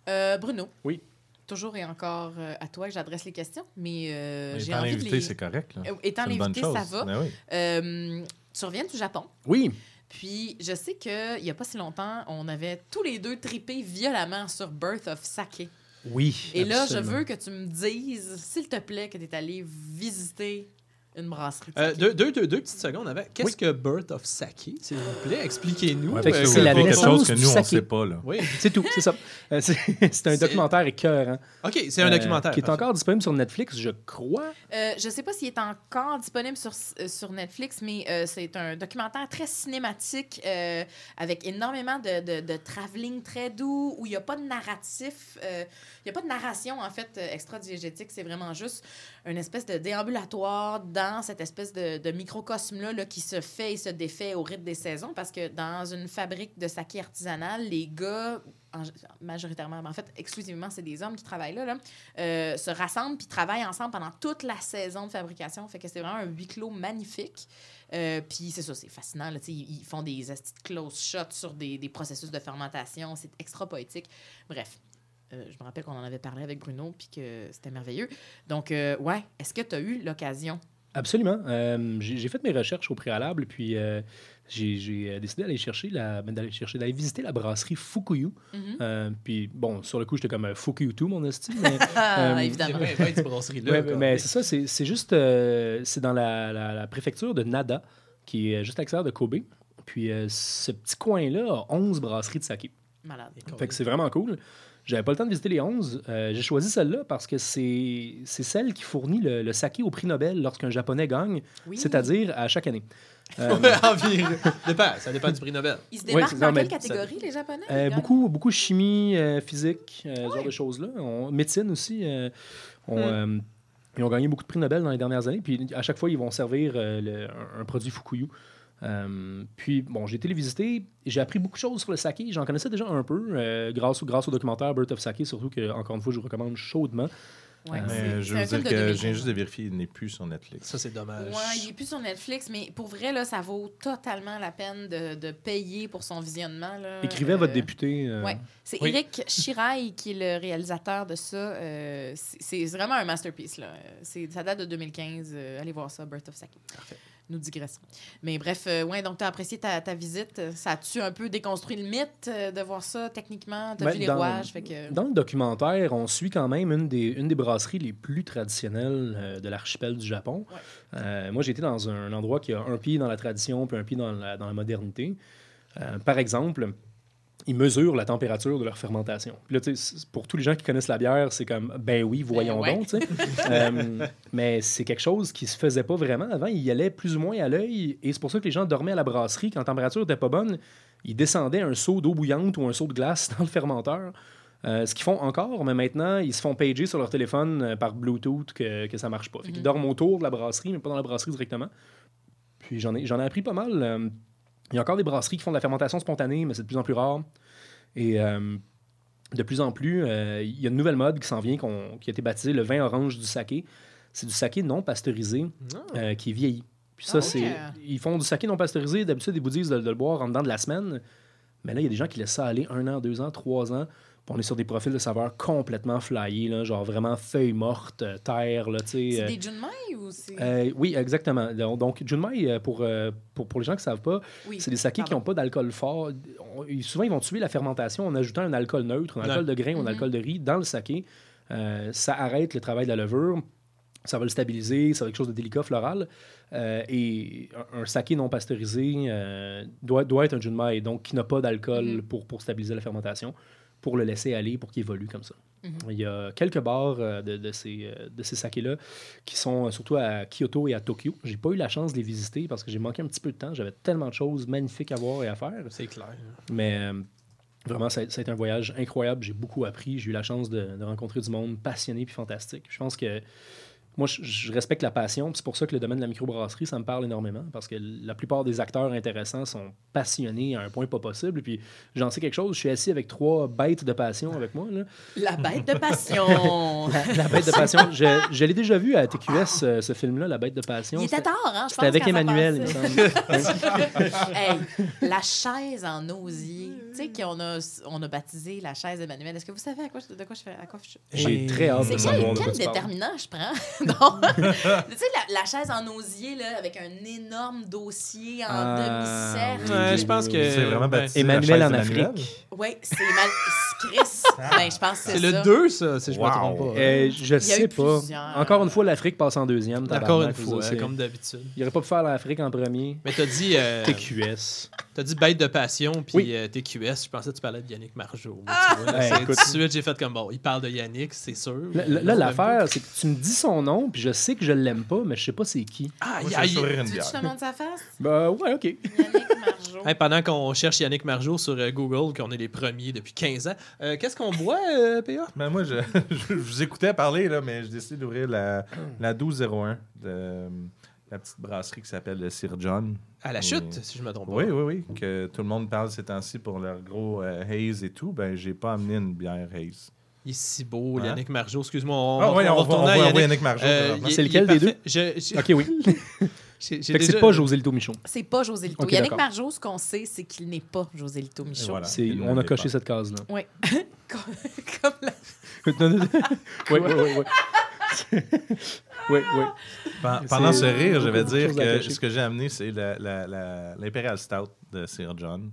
Euh, Bruno. Oui. Toujours et encore euh, à toi que j'adresse les questions, mais euh, Mais j'ai étant envie de les... c'est correct. là. Euh, Étant C'est une bonne l'invité, chose. ça va. Ben oui. Euh, tu reviens du Japon? Oui. Puis, je sais qu'il n'y a pas si longtemps, on avait tous les deux tripé violemment sur Birth of Sake. Oui. Et là, je veux que tu me dises, s'il te plaît, que tu es allé visiter une brasserie. de Euh, deux, deux, deux, deux petites secondes avant. Qu'est-ce que Birth of Sake, s'il vous plaît? Expliquez-nous. Ouais, parce c'est la quelque naissance chose que du nous, on saké. sait pas. Là. Oui. C'est tout, c'est ça. Euh, c'est un documentaire écœurant. OK, c'est un euh, documentaire. Qui est encore disponible sur Netflix, je crois. Euh, je sais pas s'il est encore disponible sur, euh, sur Netflix, mais euh, c'est un documentaire très cinématique euh, avec énormément de, de, de travelling très doux où il n'y a pas de narratif, euh, il n'y a pas de narration en fait euh, extra-diégétique. C'est vraiment juste une espèce de déambulatoire dans cette espèce de, microcosme-là là, qui se fait et se défait au rythme des saisons parce que dans une fabrique de saké artisanal, les gars, en- majoritairement, mais en fait, exclusivement, c'est des hommes qui travaillent là, euh, se rassemblent puis travaillent ensemble pendant toute la saison de fabrication. Fait que c'est vraiment un huis clos magnifique. Euh, puis c'est ça, c'est fascinant. Là, ils, ils font des close shots sur des processus de fermentation. C'est extra poétique. Bref. Euh, je me rappelle qu'on en avait parlé avec Bruno, puis que c'était merveilleux. Donc, euh, ouais, est-ce que tu as eu l'occasion? Absolument. Euh, j'ai fait mes recherches au préalable, puis euh, j'ai décidé d'aller chercher, ben, d'aller chercher, d'aller visiter la brasserie Fukuyu. Mhm. Euh, puis bon, sur le coup, j'étais comme Fukuyu tout, mon estime. Mais, Ah, Euh, évidemment. Cette brasserie-là, Ouais, mais c'est ça, c'est juste, euh, c'est dans la, la- la préfecture de Nada, qui est juste à l'extérieur de Kobe. Puis euh, ce petit coin-là a 11 brasseries de saké. Malade. Fait que c'est vraiment cool. J'avais pas le temps de visiter les 11. Euh, J'ai choisi celle-là parce que c'est c'est celle qui fournit le, le saké au prix Nobel lorsqu'un Japonais gagne, Oui. c'est-à-dire à chaque année. Euh, Environ. Dépend, ça dépend du prix Nobel. Ils se démarquent dans non, quelle catégorie, les Japonais? Euh, beaucoup, beaucoup chimie, euh, physique, euh, ce genre de choses-là. On- médecine aussi. euh, on, Hmm. euh, ils ont gagné beaucoup de prix Nobel dans les dernières années. Puis à chaque fois, ils vont servir euh, le- un, un produit Fukuyu. Euh, puis, bon, j'ai été les visiter. J'ai appris beaucoup de choses sur le saké. J'en connaissais déjà un peu euh, grâce, au, grâce au documentaire Birth of Sake, surtout que, encore une fois, je vous recommande chaudement. Ouais, Mais c'est- je veux film dire de que je 2015. viens juste de vérifier, il n'est plus sur Netflix. Ça, c'est dommage. Ouais, il est plus sur Netflix, mais pour vrai, là, ça vaut totalement la peine de, de payer pour son visionnement. Là. Écrivez Euh, votre député. euh, ouais. C'est Oui. Eric Chiraille qui est le réalisateur de ça. Euh, c'est vraiment un masterpiece. Là. Ça date de 2015. Euh, allez voir ça, Birth of Saki. Nous digressons. Mais bref, euh, ouais, donc tu as apprécié ta, ta visite. Ça a-tu un peu déconstruit le mythe euh, de voir ça techniquement? Tu as Ben, vu les dans- rouages? Fait que... Dans le documentaire, on suit quand même une des, une des brasseries les plus traditionnelles euh, de l'archipel du Japon. Ouais. Euh, moi, été dans un endroit qui a un pied dans la tradition puis un pied dans la, dans la modernité. Par exemple, ils mesurent la température de leur fermentation. Puis là, pour tous les gens qui connaissent la bière, c'est comme, ben oui, voyons ouais. donc. Euh, mais c'est quelque chose qui se faisait pas vraiment. Avant, ils y allaient plus ou moins à l'œil. Et c'est pour ça que les gens dormaient à la brasserie. Quand la température n'était pas bonne, ils descendaient un seau d'eau bouillante ou un seau de glace dans le fermenteur. Euh, ce qu'ils font encore, mais maintenant, ils se font pager sur leur téléphone euh, par Bluetooth que, que ça marche pas. Fait qu'ils Mhm. dorment autour de la brasserie, mais pas dans la brasserie directement. Puis j'en ai, j'en ai appris pas mal. Il y a encore des brasseries qui font de la fermentation spontanée, mais c'est de plus en plus rare. Et euh, de plus en plus, euh, il y a une nouvelle mode qui s'en vient, qui a été baptisée le vin orange du saké. C'est du saké non pasteurisé Ah. euh, qui est vieilli. Puis ça, Ah c'est. Ils font du saké non pasteurisé. D'habitude, ils vous disent de, de le boire en dedans de la semaine. Mais là, il y a des gens qui laissent ça aller un an, deux ans, trois ans. On est sur des profils de saveurs complètement flyés, là, genre vraiment feuilles mortes, euh, terre, là, tu sais. C'est euh, des Junmai ou c'est. euh, oui, exactement. Donc, donc, Junmai, pour, euh, pour, pour les gens qui ne savent pas, oui. c'est des sakés qui n'ont pas d'alcool fort. On- souvent, ils vont tuer la fermentation en ajoutant un alcool neutre, un alcool de grain ou un Mhm. alcool de riz dans le saké. Euh, ça arrête le travail de la levure. Ça va le stabiliser, ça va être quelque chose de délicat, floral. Euh, et un, un saké non pasteurisé euh, doit, doit être un Junmai, donc qui n'a pas d'alcool Mhm. pour, pour stabiliser la fermentation, pour le laisser aller, pour qu'il évolue comme ça. Mhm. Il y a quelques bars euh, de, de ces, euh, de ces sakés-là qui sont euh, surtout à Kyoto et à Tokyo. J'ai pas eu la chance de les visiter parce que j'ai manqué un petit peu de temps. J'avais tellement de choses magnifiques à voir et à faire. C'est clair. Mais vraiment, ça a, ça a été un voyage incroyable. J'ai beaucoup appris. J'ai eu la chance de, de rencontrer du monde passionné puis fantastique. Je pense que moi, je, je respecte la passion. puis C'est pour ça que le domaine de la microbrasserie, ça me parle énormément. Parce que la plupart des acteurs intéressants sont passionnés à un point pas possible. Puis j'en sais quelque chose. Je suis assis avec trois bêtes de passion avec moi. Là. La bête de passion. La, la bête de passion. Je, je l'ai déjà vu à TQS, euh, ce film-là, La bête de passion. Il était C'était- tard, hein? je C'était avec Emmanuel, il me semble. hey, la chaise en osier. Tu sais qu'on a, on a baptisé la chaise d'Emmanuel. Est-ce que vous savez à quoi je, de quoi je fais? À quoi je... J'ai très hâte de C'est savoir quel, quel déterminant je prends? Non. tu sais, la, la chaise en osier, là, avec un énorme dossier en Ah, demi-cercle. Ouais, je pense que. C'est vraiment la Emmanuel en. Afrique. Oui, c'est mal... c'est Chris. ben, je pense que C'est c'est le ça. 2, ça, si je Wow. me trompe pas. Euh, je sais pas. plusieurs. Encore une fois, l'Afrique passe en deuxième. Encore une fois, c'est- comme d'habitude. Il aurait pas pu faire l'Afrique en premier. Mais t'as dit, euh, TQS. T'as dit bête de passion, puis Oui. euh, TQS. Je pensais que tu parlais de Yannick Margeau. Ah! Tu Ouais, écoute. tout de suite, j'ai fait comme bon, il parle de Yannick, c'est sûr. Là, l'affaire, c'est que tu me dis son nom, puis je sais que je l'aime pas, mais je sais pas c'est qui. Ah, Moi, je sourire une Tu bière. je te montre sa face? Bah ouais, ok. Yannick Margeau. Hey, pendant qu'on cherche Yannick Margeau sur euh, Google, qu'on est les premiers depuis 15 ans, euh, qu'est-ce qu'on boit, euh, PA? Ben, moi, je, je, je vous écoutais parler, là, mais j'ai décidé d'ouvrir la, la 1201 de euh, la petite brasserie qui s'appelle le Sir John. À la chute, si je me trompe pas. Oui, oui, oui. Que tout le monde parle ces temps-ci pour leur gros euh, haze et tout. Ben, j'ai pas amené une bière haze. Il est si beau, Hein? Yannick Margeau. Excuse-moi, on, Ah, on- ouais, on va on, va, on retourner va à envoyer Yannick. Yannick Margeau. Euh, C'est lequel des deux? parfait. Je- je- Ok, oui. Fait que c'est pas José Lito Michon. C'est pas José Lito. Ok, Yannick. Margeau, ce qu'on sait, c'est qu'il n'est pas José Lito Michaud. voilà. On a coché pas. cette case-là. Oui. comme, comme la- oui, oui, oui, oui. oui, Pendant ce rire, je vais dire que ce que j'ai amené, c'est la- la- la- l'Imperial Stout de Sir John,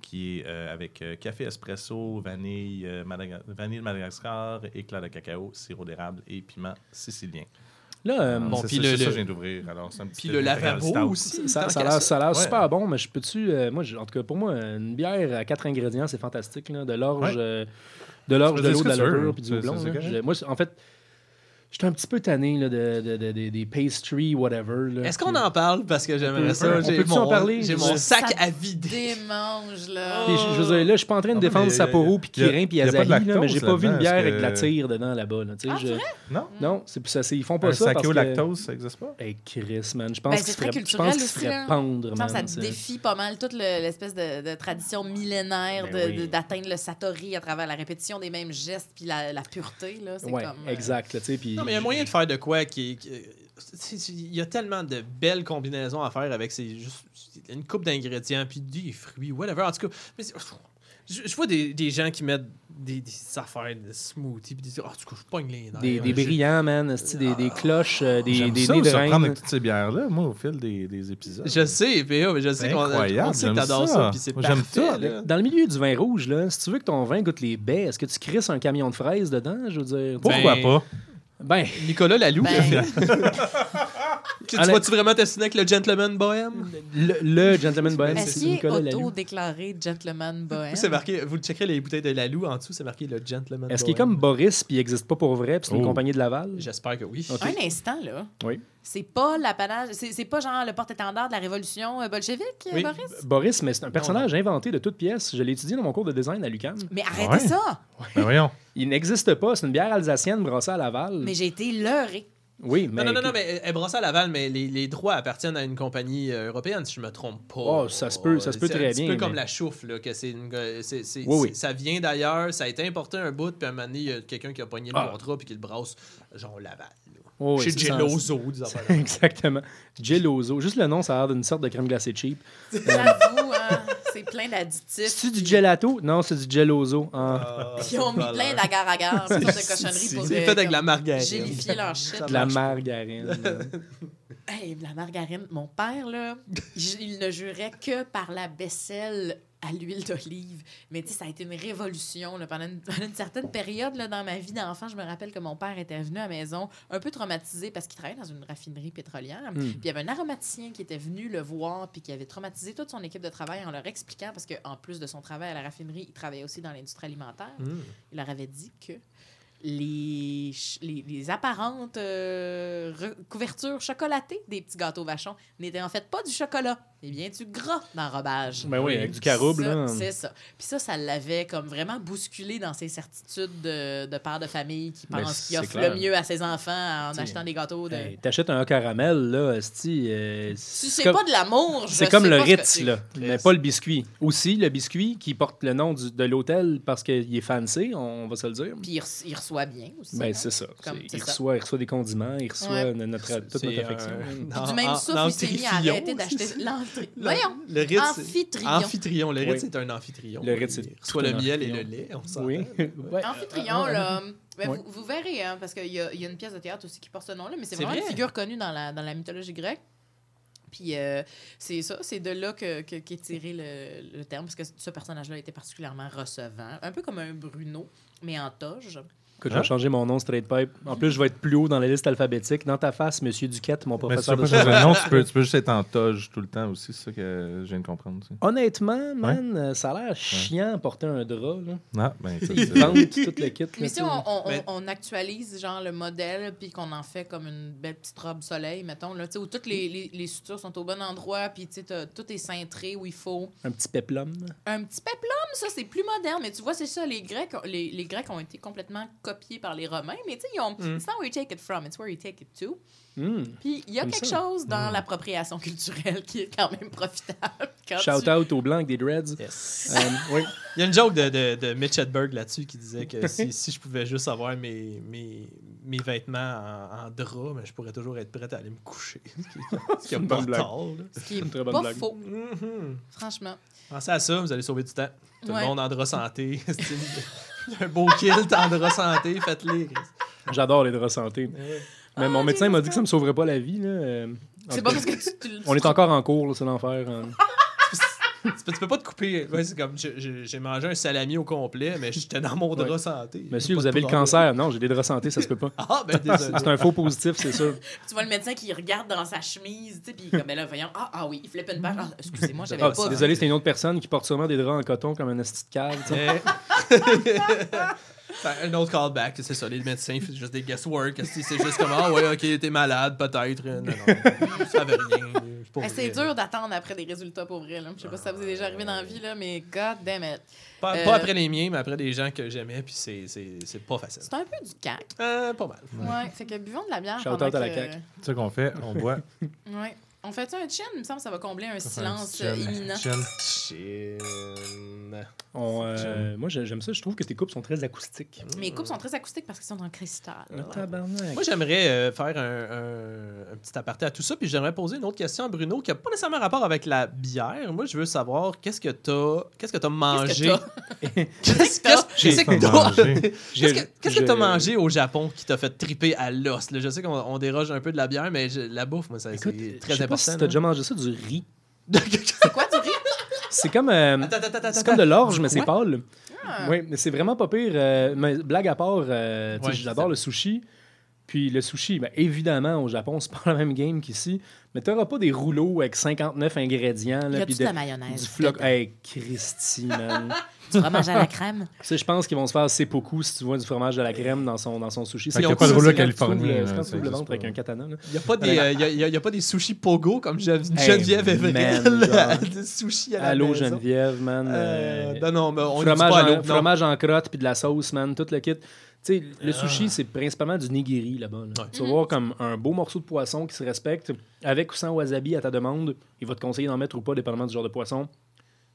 qui est euh, avec euh, café espresso, vanille, euh, Madaga- vanille de Madagascar, éclat de cacao, sirop d'érable et piment sicilien. Là, euh, Bon, c'est puis le- ça le- que je viens d'ouvrir. Puis le lavabo aussi. ça, ça a l'air, ça a l'air Ouais. super bon, mais je peux-tu. euh, moi, en tout cas, pour moi, une bière à quatre ingrédients, c'est fantastique. là. de l'orge, Ouais. euh, de, l'orge de l'eau, de la levure, puis du houblon. Moi, en fait, J'étais un petit peu tanné là, de, de- de- de- des pastry, whatever. là. Est-ce qu'on en parle? Parce que j'aimerais ça. on J'ai peut-tu mon, en parler? J'ai mon sac Ça à vider. Démange, là. Puis je, je veux dire, là, je suis pas en train de défendre Sapporo, puis Kirin, puis y a pas de Asahi, là, mais j'ai pas vu une bière avec de la tire dedans là-bas. Là, Ah, je- vrai? Non? Non, c'est, ça, c'est- ils font pas Un ça. saké parce au que- lactose, ça existe pas? Hey, Chris, man. Je pense Ben, qu'il c'est se très ferait, là. pendre, man. ça défie pas mal toute le- l'espèce de, tradition millénaire Ben d'atteindre le satori à travers la répétition des mêmes gestes puis la, pureté. Là. C'est Ouais, comme, euh, exact. Là, tu sais, puis Non, mais il y a moyen de faire de quoi qui. Il y a tellement de belles combinaisons à faire avec ces, juste une coupe d'ingrédients, puis des fruits, whatever. En tout cas, mais je, je vois des, des gens qui mettent des, des affaires de smoothie, puis des. Ah, en tout cas, je pogne les nerfs. Des, des brillants, man. Des, des cloches, euh, des, des ça, nez de reine. avec toutes ces bières-là, moi, au fil des, des épisodes. Je sais, PA, mais je sais C'est qu'on sait que t'adores ça, ça. puis c'est j'aime ça. là. Dans le milieu du vin rouge, là, si tu veux que ton vin goûte les baies, est-ce que tu crisses un camion de fraises dedans? Je veux dire? Pourquoi Ben, pas? Ben, Nicolas Laloux. Ben, tu Allez. vas-tu vraiment t'assiner avec le gentleman bohème? le, le gentleman bohème, Est-ce c'est qu'il est Nicolas Laloux. auto-déclaré gentleman bohème? C'est marqué, vous checkerez les bouteilles de Laloux en dessous, c'est marqué le gentleman Est-ce qu'il est bohème. comme Boris, puis il n'existe pas pour vrai, puis c'est une Oh. compagnie de Laval? J'espère que oui. Ok. Un instant, là. Oui. C'est pas l'apanage... C'est c'est pas genre le porte-étendard de la révolution euh, bolchevique, Oui, Boris? Boris, mais c'est un personnage inventé de toutes pièces. Je l'ai étudié dans mon cours de design à l'UQAM. Mais arrêtez Ouais. ça! Ben voyons. Il n'existe pas. C'est une bière alsacienne brassée à Laval. Mais j'ai été leurré. Oui, mais. Non, non, non, non, mais elle est brassée à Laval, mais les, les droits appartiennent à une compagnie euh, européenne, si je me trompe pas. Oh, ça se peut- ça se peut C'est très un petit bien, peu comme la chouffe, là, que c'est une- c'est- c'est- Oui, oui. c'est- ça vient d'ailleurs, ça a été importé un bout, puis à un moment donné, il y a quelqu'un qui a pogné le Ah. contrat, puis qui le brasse, genre Laval. Oh, Chez c'est de même. Exactement. Geloso. Juste le nom, ça a l'air d'une sorte de crème glacée cheap. J'avoue, hein, c'est plein d'additifs. C'est du gelato? Non, c'est du geloso. Ah, Ils ont mis plein d'agar-agar, de cochonneries pour C'est fait avec la margarine. gélifier leur shit. De la margarine. Hey, la margarine, mon père, là, il ne jurait que par la vaisselle à l'huile d'olive. Mais tu sais, ça a été une révolution là, pendant, une, pendant une certaine période là, dans ma vie d'enfant. Je me rappelle que mon père était venu à la maison un peu traumatisé parce qu'il travaillait dans une raffinerie pétrolière. Puis il y avait un aromaticien qui était venu le voir puis qui avait traumatisé toute son équipe de travail en leur expliquant, parce qu'en plus de son travail à la raffinerie, il travaillait aussi dans l'industrie alimentaire. Mm. Il leur avait dit que les, les, les apparentes euh, re- couvertures chocolatées des petits gâteaux vachons n'étaient en fait pas du chocolat, mais bien du gras d'enrobage. Ben oui, avec du carouble. Ça, là. C'est ça. Puis ça, ça l'avait comme vraiment bousculé dans ses certitudes de, de père de famille qui Ben, pense qu'il offre clair. le mieux à ses enfants en T'sais, achetant des gâteaux de... Hey, T'achètes un caramel, là, euh, c'est c'est comme- pas de l'amour, je C'est comme le Ritz, là, mais pas le biscuit. Aussi, le biscuit qui porte le nom du- de l'hôtel parce qu'il est fancy, on va se le dire. Puis il, re- il reçoit bien aussi. Ben, hein. c'est ça. Comme- C'est- c'est il, ça. reçoit, il reçoit des condiments, il reçoit Ouais. notre, toute notre affection. du même souffle, il s'est mis à arrêter d'acheter Voyons! Le Ritz. Amphitryon. Amphitryon. Le Ritz, Oui. c'est un amphitryon. Le Ritz, c'est tout le miel et le lait, on s'entend. Oui. Ouais. Amphitryon, là. ben, Ouais. vous, vous verrez, hein, parce qu'il y y a une pièce de théâtre aussi qui porte ce nom-là, mais c'est vraiment vrai? une figure connue dans la, dans la mythologie grecque. Puis euh, c'est ça, c'est de là que, que- qu'est tiré le, le terme, parce que ce personnage-là était particulièrement recevant, un peu comme un Bruno, mais en toge. Écoute, je vais changer mon nom straight pipe. En plus, je vais être plus haut dans la liste alphabétique. Dans ta face, Monsieur Duquette, mon Mais si tu professeur de pas tu peux, tu peux juste être en toge tout le temps aussi, c'est ça que je viens de comprendre. aussi. Honnêtement, man, ça a l'air chiant porter un drap. Là. Ah, ben, écoute, Ils vendent tout le kit. Mais si on, on- Mais- on actualise genre le modèle, puis qu'on en fait comme une belle petite robe soleil, mettons, là, tu sais, où toutes les, les, les sutures sont au bon endroit, puis tu sais, t'as- tout est cintré où il faut. Un petit peplum. Un petit peplum, ça, c'est plus moderne. Mais tu vois, c'est ça, les Grecs, les, les Grecs ont été complètement copiés par les Romains. Mais tu sais, ils ont... Mm. It's not where you take it from, it's where you take it to. Hmm. Puis il y a Comme quelque ça. chose dans l'appropriation culturelle qui est quand même profitable. Quand Shout tu- out aux blancs avec des dreads. Yes. Euh, oui. Il y a une joke de, de, de Mitch Hedberg là-dessus qui disait que si, si je pouvais juste avoir mes, mes, mes vêtements en, en drap, mais je pourrais toujours être prêt à aller me coucher. Ce qui est une pas bonne blague. tard. Ce qui est Une très bonne pas blague. faux, Mhm. franchement. Pensez à ça, vous allez sauver du temps. Tout Ouais. le monde en drap santé. Un beau kilt en drap santé, faites-les. J'adore les draps santé. Mais mon Ah, médecin m'a dit que ça me sauverait pas la vie. Là. Euh, C'est pas cas, parce que tu... tu- On est encore en cours, là, c'est l'enfer. hein. Tu peux, tu peux pas te couper. Ouais, c'est comme j'ai mangé un salami au complet, mais j'étais dans mon drap Ouais. santé. Monsieur, vous avez le cancer. Non, j'ai des draps santé, ça se peut pas. Ah, ben désolé. C'est un faux positif, c'est sûr. Tu vois le médecin qui regarde dans sa chemise, tu sais, puis comme, ben là, voyons, ah, ah oui, il flippe une page. Ah, excusez-moi, j'avais Ah, pas désolé, c'est une autre personne qui porte sûrement des draps en coton comme un esti de cave. Fait Un autre callback, c'est ça. Les médecins font juste des guesswork. C'est c'est juste comme, ah ouais, ok, t'es malade, peut-être. Non, non, je savais rien. C'est Eh, C'est dur d'attendre après des résultats pour vrai. Là. Je sais pas si ça vous est déjà arrivé dans la vie, là, mais god damn it. Pas, Euh, pas après les miens, mais après des gens que j'aimais, puis c'est- c'est c'est pas facile. C'est un peu du cac. Euh, pas mal. Ouais. Fait que buvons de la bière. Shout pendant out à la que- CAQ. C'est ça qu'on fait, on boit. Ouais. On fait un chin? Il me semble que ça va combler un silence euh, chill. imminent. Chin. On, euh, moi, j'ai- j'aime ça. Je trouve que tes coupes sont très acoustiques. Mes coupes sont très acoustiques parce qu'ils sont en cristal. Tabarnak. Moi, j'aimerais euh, faire un, un- un petit aparté à tout ça, puis j'aimerais poser une autre question à Bruno qui n'a pas nécessairement rapport avec la bière. Moi, je veux savoir qu'est-ce que t'as qu'est-ce que t'as mangé? Qu'est-ce que t'as? Qu'est-ce que t'as- mangé. Au Japon qui t'a fait triper à l'os? Je sais qu'on on déroge un peu de la bière, mais je- la bouffe, moi, ça, c'est très sais pas si t'as déjà mangé ça, du riz. C'est quoi du riz? C'est comme, euh, Attends, attends, attends, c'est comme de l'orge, mais c'est pâle. Ah. Oui, mais c'est vraiment pas pire. euh, mais blague à part, euh, tu sais, Ouais, j'adore le sushi. Puis le sushi, ben, évidemment, au Japon, c'est pas la même game qu'ici. Mais t'auras pas des rouleaux avec 59 ingrédients. Il y Là, a puis de de- la mayonnaise. du floc. Hey, Christy, man. Du fromage à la crème? ça, je pense qu'ils vont se faire seppuku si tu vois du fromage à la crème dans son, dans son sushi. Fait qu'il y a pas de rouleau c'est californien, C'est quand tu le ventre avec un katana. Il n'y a, pas des, euh, y a- y a- y a pas des sushis pogo comme Geneviève genre. des sushis à la Allô, maison. Geneviève, man. Euh, euh, non, non, mais on fromage, en, non. fromage en crotte puis de la sauce, man, tout le kit. Tu sais, le Ah. sushi, c'est principalement du nigiri là-bas. là. Ouais. Tu vas voir comme un beau morceau de poisson qui se respecte, avec ou sans wasabi à ta demande. Il va te conseiller d'en mettre ou pas, dépendamment du genre de poisson.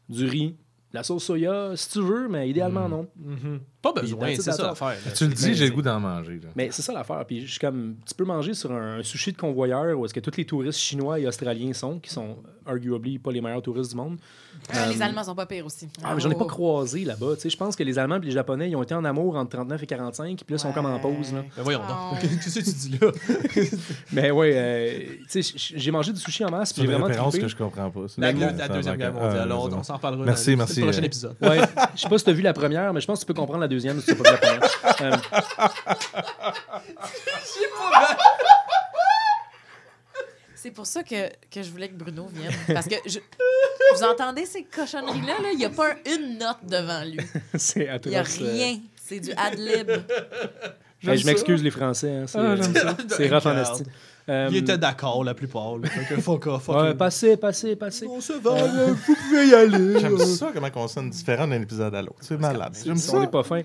Du riz, de la sauce soya, si tu veux, mais idéalement Mm. non. Mhm. Pas besoin, c'est ça l'affaire. Tu le dis, j'ai le goût d'en manger. là. Mais c'est ça l'affaire. Puis je suis comme, tu peux manger sur un, un sushi de convoyeur où est-ce que tous les touristes chinois et australiens sont, qui sont arguably pas les meilleurs touristes du monde. Ah, les Euh, Allemands sont pas pires aussi. Ah, mais j'en ai pas Oh. croisé là-bas. Tu sais, je pense que les Allemands et les Japonais, ils ont été en amour entre 39 et 45, puis là, ils sont comme en pause. Là. Mais voyons Oh. donc. Qu'est-ce que tu dis là? Mais ouais, euh, tu sais, j'ai mangé du sushi en masse, puis j'ai une vraiment référence trippé. que je comprends pas. La, la- la Deuxième Guerre ah, mondiale. on, raison. on s'en reparlera Merci, dans merci, le prochain épisode. Ouais, je sais pas si t'as vu la première, mais je pense que tu peux comprendre la deuxième pas la première. Euh, C'est pour ça que, que je voulais que Bruno vienne. Parce que je- vous entendez ces cochonneries-là? là? Il n'y a pas un- une note devant lui. c'est Il n'y a rien. C'est du ad-lib. Hey, je m'excuse les Français, hein, c'est Ah, rough en. Euh, Il était d'accord, la plupart. Là. Fait que fuck off, fuck Ouais, passez, passez, passez. On se va, là, vous pouvez y aller. J'aime ça, comment on sonne différent d'un épisode à l'autre. C'est malade. J'aime On ça. n'est pas fin.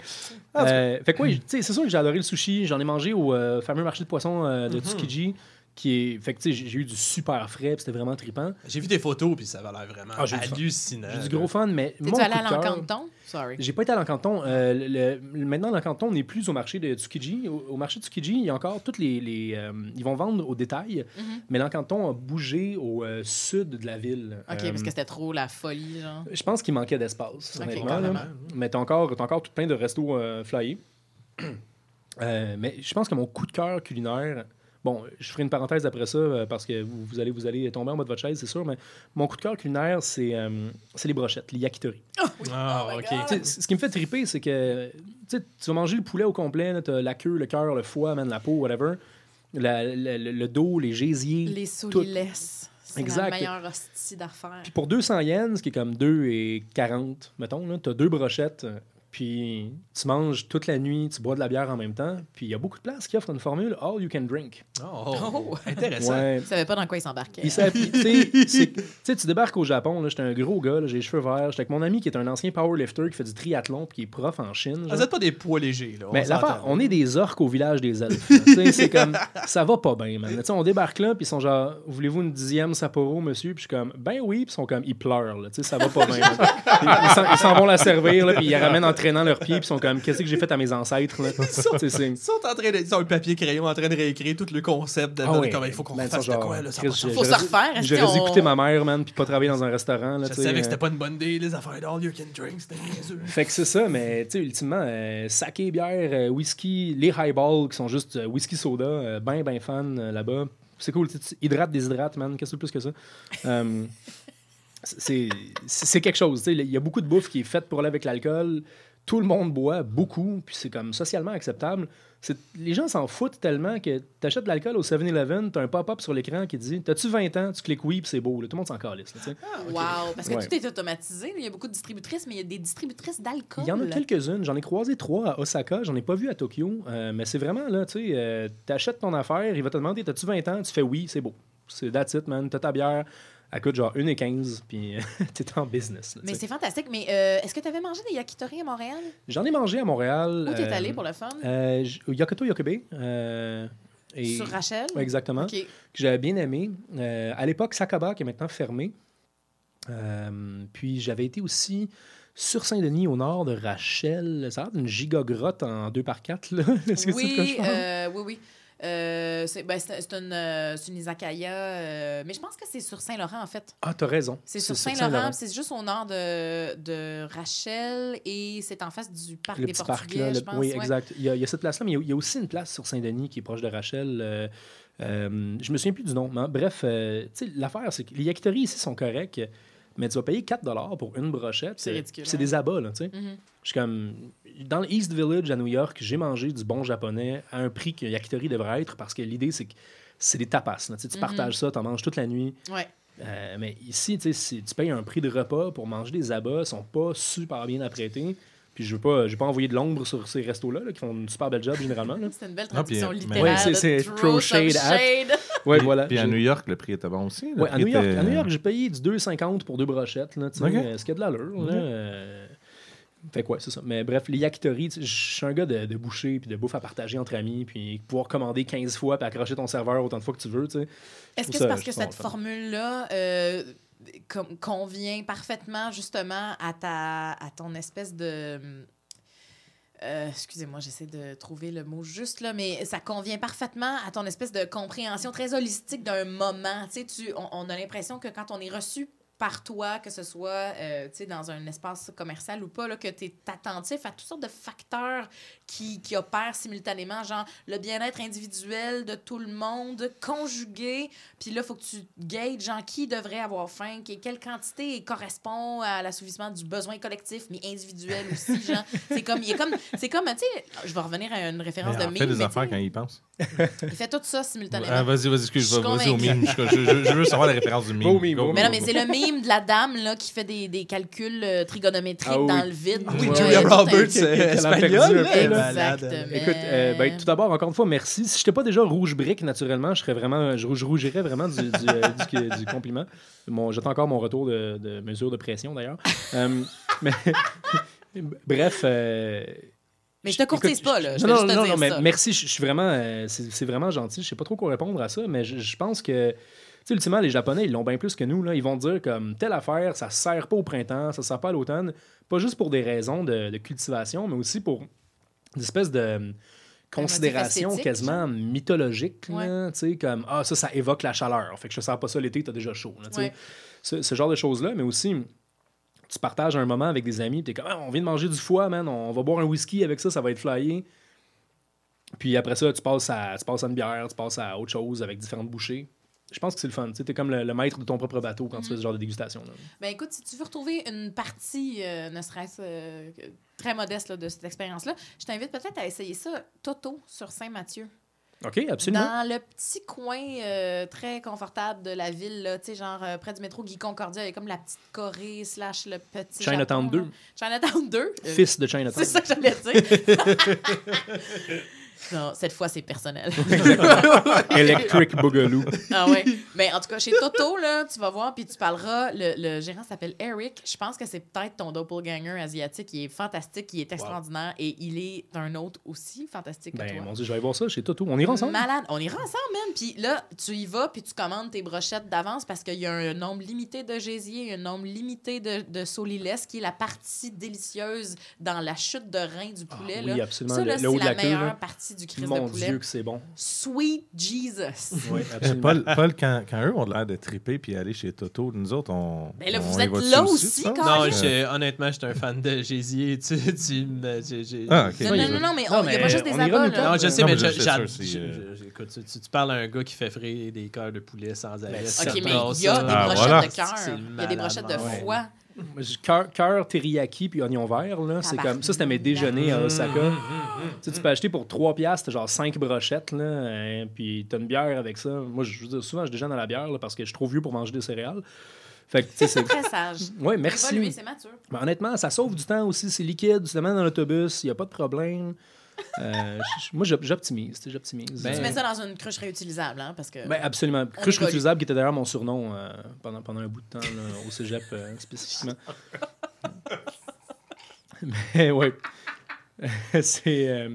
Ah, Euh, fait que oui, tu sais, c'est sûr que j'ai adoré le sushi. J'en ai mangé au euh, fameux marché de poissons euh, de Mhm. Tsukiji. Qui est... Fait que tu sais, j'ai eu du super frais, puis c'était vraiment trippant. J'ai vu des photos, puis ça avait l'air vraiment Ah, hallucinant. J'ai du gros fun, mais mon T'es-tu allé à l'encanton? Sorry. J'ai pas été à l'encanton. Euh, le- le- maintenant, l'encanton n'est plus au marché de Tsukiji. Au, au marché de Tsukiji, il y a encore toutes les. les, euh, ils vont vendre au détail, Mhm. mais l'encanton a bougé au euh, sud de la ville. OK, Euh, parce que c'était trop la folie, genre. Je pense qu'il manquait d'espace, Ok, honnêtement. Mais t'as encore, t'as encore tout plein de restos euh, flyés. Euh, mais je pense que mon coup de cœur culinaire. Bon, je ferai une parenthèse après ça euh, parce que vous, vous allez, vous allez tomber en bas de votre chaise, c'est sûr. Mais mon coup de cœur culinaire, c'est euh, c'est les brochettes, les yakitori. Ah, Oh. God. Tu sais, ce qui me fait triper, c'est que tu vas manger le poulet au complet, tu as la queue, le cœur, le foie, man, la peau, whatever. La- la- le, le dos, les gésiers. Les solilès. C'est la Exact. meilleure hostie d'affaires. Puis pour 200 yens, ce qui est comme 2 et 40, mettons, tu as deux brochettes, puis tu manges toute la nuit, tu bois de la bière en même temps, puis il y a beaucoup de places qui offrent une formule all you can drink. Oh, Oh. intéressant. Ouais. Je savais pas dans quoi il s'embarquait. Il s'appuie- tu sais, tu débarques au Japon, là, j'étais un gros gars, j'ai les cheveux verts, j'étais avec mon ami qui est un ancien powerlifter qui fait du triathlon puis qui est prof en Chine. Ah. Vous êtes pas des poids légers, là. Mais on l'affaire, on est des orques au village des elfes. c'est comme, ça va pas bien, man. Tu sais, on débarque là, puis ils sont genre, voulez-vous une dixième Sapporo, monsieur? Puis je suis comme, ben oui, puis ils sont comme, ils pleurent, là. Tu sais, ça va pas bien. Ils- Ils s'en- ils s'en vont la servir, là, puis ils la ramènent en traînant leurs pieds, puis ils sont comme, qu'est-ce que j'ai fait à mes ancêtres, là? Sais, c'est- Ils sont en train de. Ils ont le papier crayon en train de réécrire tout le concept de, Ah oui. comment il faut qu'on Ben, fasse ça, de genre, quoi, là. Ça Chris, Faut se refaire. J'aurais dû écouter ma mère, man, puis pas travailler dans un restaurant, là, Je savais que euh. c'était pas une bonne idée, les affaires d'all you can drink, c'était. Fait que c'est ça, mais tu sais, ultimement, euh, saké, bière, euh, whisky, les highballs qui sont juste euh, whisky soda, euh, ben, ben fan euh, là-bas. C'est cool, hydrates, déshydrates, man, qu'est-ce que c'est plus que ça? Euh, c'est quelque chose, tu sais, il y a beaucoup de bouffe qui est faite pour aller avec l'alcool. Tout le monde boit beaucoup, puis c'est comme socialement acceptable. C'est- Les gens s'en foutent tellement que tu achètes de l'alcool au 7-Eleven, tu as un pop-up sur l'écran qui dit T'as-tu 20 ans Tu cliques oui, puis c'est beau. là. Tout le monde s'en calisse. là, sais. Wow! Parce que Ouais. tout est automatisé. Il y a beaucoup de distributrices, mais il y a des distributrices d'alcool. Il y en a quelques-unes. J'en ai croisé trois à Osaka. J'en ai pas vu à Tokyo. Euh, mais c'est vraiment là, tu sais, euh, t'achètes ton affaire, il va te demander T'as-tu 20 ans Tu fais oui, c'est beau. C'est that's it, man. T'as ta bière. Elle coûte genre 1,15 puis t'es en business. là, Mais c'est fantastique. Mais euh, est-ce que tu avais mangé des yakitori à Montréal? J'en ai mangé à Montréal. Où t'es euh, allé pour le fun? euh, Yokoto Yokobe. euh, et- Sur Rachel? Ouais, exactement. Que j'avais bien aimé. Euh, à l'époque, Sakaba, qui est maintenant fermé. Euh, puis j'avais été aussi sur Saint-Denis, au nord de Rachel. Ça a l'air d'une gigagrotte en 2 par 4 là. Est-ce que c'est ce que je Oui, euh, oui, oui. Euh, c'est ben, c'est- une, euh, une izakaya, euh, mais je pense que c'est sur Saint-Laurent, en fait. Ah, t'as raison. C'est sur Saint-Laurent, c'est juste au nord de, de Rachel et c'est en face du parc Le des petit parc, Portugais, là. je le- pense. Oui, ouais. exact. Il y, a, il y a cette place-là, mais il y a- il y, a aussi une place sur Saint-Denis qui est proche de Rachel. euh, je me souviens plus du nom. mais bref, l'affaire, c'est que les yakitori ici sont corrects, mais tu vas payer 4 pour une brochette. C'est ridicule, C'est hein. des abats, là, tu sais. Mhm. Je suis comme. Dans le East Village à New York, j'ai mangé du bon japonais à un prix que yakitori devrait être parce que l'idée, c'est que c'est des tapas. là. Tu, sais, tu Mhm. partages ça, tu en manges toute la nuit. Ouais. Euh, mais ici, tu sais, si tu payes un prix de repas pour manger des abats, ils sont pas super bien apprêtés. Puis je veux pas, j'ai pas envoyé de l'ombre sur ces restos-là là, qui font une super belle job généralement. C'est une belle traduction mais- littéraire. Ouais, c'est- throw shade at. shade. Ouais, Puis- voilà. Puis à New York, le prix était bon aussi. Ouais, à New York, était- à New York, j'ai payé du 2,50 pour deux brochettes, là, tu sais, Ok. euh, ce qui a de l'allure. Euh, Fait quoi, c'est ça. Mais bref, les yakitori, je suis un gars de, de boucher puis de bouffe à partager entre amis, puis pouvoir commander 15 fois puis accrocher ton serveur autant de fois que tu veux, tu sais. Est-ce que c'est parce que cette formule-là euh, convient parfaitement justement à, ta, à ton espèce de... euh, Excusez-moi, j'essaie de trouver le mot juste là, mais ça convient parfaitement à ton espèce de compréhension très holistique d'un moment. Tu sais, tu, on, on a l'impression que quand on est reçu par toi, que ce soit euh, dans un espace commercial ou pas, là, que tu es attentif à toutes sortes de facteurs qui, qui opèrent simultanément, genre le bien-être individuel de tout le monde, conjugué, puis là, il faut que tu gages, genre, qui devrait avoir faim, qui- quelle quantité correspond à l'assouvissement du besoin collectif, mais individuel aussi, genre. C'est comme, il est comme, c'est comme, tu sais, je vais revenir à une référence Mais de mime, fait des affaires quand sais, il pense. il fait tout ça simultanément. Ah, vas-y, vas-y, excuse, Je suis vas-y au mime. Je, je- je- veux savoir la référence du mime. Mais non, mais c'est le mime de la dame là, qui fait des, des calculs euh, trigonométriques Ah oui. dans le vide. Oui, puis Julia Roberts, qu'elle a perdu un peu. Exactement. Écoute, euh, ben, tout d'abord, encore une fois, merci. Si je n'étais pas déjà rouge brique, naturellement, je serais vraiment, je, je rougirais vraiment du, du, euh, du- du compliment. Mon, J'attends encore mon retour de, de mesure de pression, d'ailleurs. Euh, mais, bref. Mais je te courtise pas, là. Je non, non, juste non, dire non, mais ça. merci. Je je suis vraiment, euh, c'est vraiment gentil. Je sais pas trop quoi répondre à ça, mais je, je pense que, tu sais, ultimement, les Japonais, ils l'ont bien plus que nous. Là. Ils vont dire comme telle affaire, ça sert pas au printemps, ça sert pas à l'automne, pas juste pour des raisons de, de cultivation, mais aussi pour une espèce de euh, considération quasiment mythologique. Ouais. tu sais, comme ah, ça, ça évoque la chaleur. Fait que je sers pas ça l'été, t'as déjà chaud. là, tu sais. Ouais. ce, ce genre de choses-là, mais aussi tu partages un moment avec des amis, tu es comme Ah, on vient de manger du foie, man, on va boire un whisky avec ça, ça va être flyé. Puis après ça, tu passes, à, tu passes à une bière, tu passes à autre chose avec différentes bouchées. Je pense que c'est le fun. Tu es comme le, le maître de ton propre bateau quand tu fais ce genre de dégustation. Là. Ben écoute, si tu veux retrouver une partie, euh, ne serait-ce euh, très modeste là, de cette expérience-là, je t'invite peut-être à essayer ça, Toto, sur Saint-Mathieu. OK, absolument. Dans le petit coin euh, très confortable de la ville, là, tu sais, genre euh, près du métro Guy Concordia, il y a comme la petite Corée slash le petit Chinatown Japon, 2. là. Chinatown 2. euh, Fils de Chinatown. c'est ça que j'allais dire. non, cette fois, c'est personnel. Electric Boogaloo. Ah ouais. Mais en tout cas, chez Toto, là, tu vas voir, puis tu parleras. Le, le gérant s'appelle Eric. Je pense que c'est peut-être ton doppelganger asiatique. Il est fantastique, il est extraordinaire et il est un autre aussi fantastique que Ben, toi. mon Dieu, je vais aller voir ça chez Toto. On ira ensemble? Malade. On ira ensemble, man. Puis là, tu y vas, puis tu commandes tes brochettes d'avance parce qu'il y a un nombre limité de gésier, un nombre limité de, de soliles, qui est la partie délicieuse dans la chute de rein du Ah poulet. oui, là. absolument. Ça, là, le, le haut c'est de la la queue. meilleure là. partie du crise Mon de poulet. Dieu, que c'est bon. Sweet Jesus. Oui, absolument. Paul, Paul, quand, quand eux ont l'air de triper puis aller chez Toto, nous autres, on. Ben là, on vous êtes là aussi, quand Non, même. j'ai- honnêtement, j'étais un fan de Gésier. Tu, tu j'ai- Ah, ok. Non, non, non, non, mais il n'y a mais pas juste des abats, là. Non, je sais, Non, mais mais je- je- je- euh, je- écoute, tu, parles à un gars qui fait frire des cœurs de poulet sans arrêt. Ben, OK, mais brasse, il y a des Ah, brochettes de cœur. Il y a des brochettes de foie. J'ai cœur, teriyaki puis oignon vert, là. C'est comme, ça, c'était mes déjeuners à Osaka. Mm, Tu sais, tu peux acheter pour 3 piastres, genre 5 brochettes, là, euh, puis t'as une bière avec ça. Moi, je veux dire, souvent, je déjeune à la bière, là, parce que je suis trop vieux pour manger des céréales. Fait que, c'est... Très sage. Ouais, Évolué, merci. c'est mature. Mais honnêtement, ça sauve du temps aussi. C'est liquide, tu te mets dans l'autobus, il n'y a pas de problème. Euh, moi, j'op- j'optimise, tu j'optimise. Ben, Tu mets ça dans une cruche réutilisable, hein, parce que... Ben, absolument. Cruche réutilisable, qui était d'ailleurs mon surnom euh, pendant, pendant un bout de temps, là, au cégep euh, spécifiquement. Mais ouais. C'est. euh,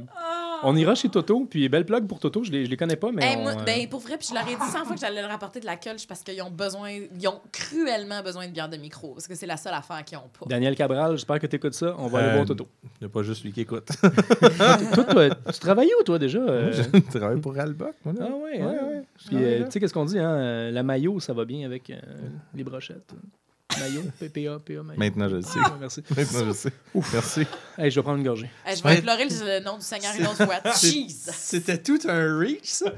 on ira chez Toto, puis belle plug pour Toto, je les, je les connais pas, mais. Hey, on, moi, euh, ben, pour vrai, puis je leur ai dit 100 fois que j'allais leur apporter de la colche parce qu'ils ont besoin, ils ont cruellement besoin de bière de micro, parce que c'est la seule affaire qu'ils ont pas. Daniel Cabral, j'espère que tu écoutes ça. On va aller Euh, voir Toto. Il n'y a pas juste lui qui écoute. toi, toi, tu travaillais où, toi, déjà? euh? Je travaille pour Alboc, moi, là. Ah ouais, Ouais, hein? ouais. je Puis, travaille euh, tu sais, qu'est-ce qu'on dit, hein? La maillot, ça va bien avec euh, les brochettes. Maillot, PPA, PA, maillot. Maintenant, je le sais. Ouais, merci. Maintenant, je sais. Merci. Hey, je vais prendre une gorgée. Hey, je Ouais. vais implorer le, le nom du Seigneur une autre fois. Jeez! C'était tout un reach, ça.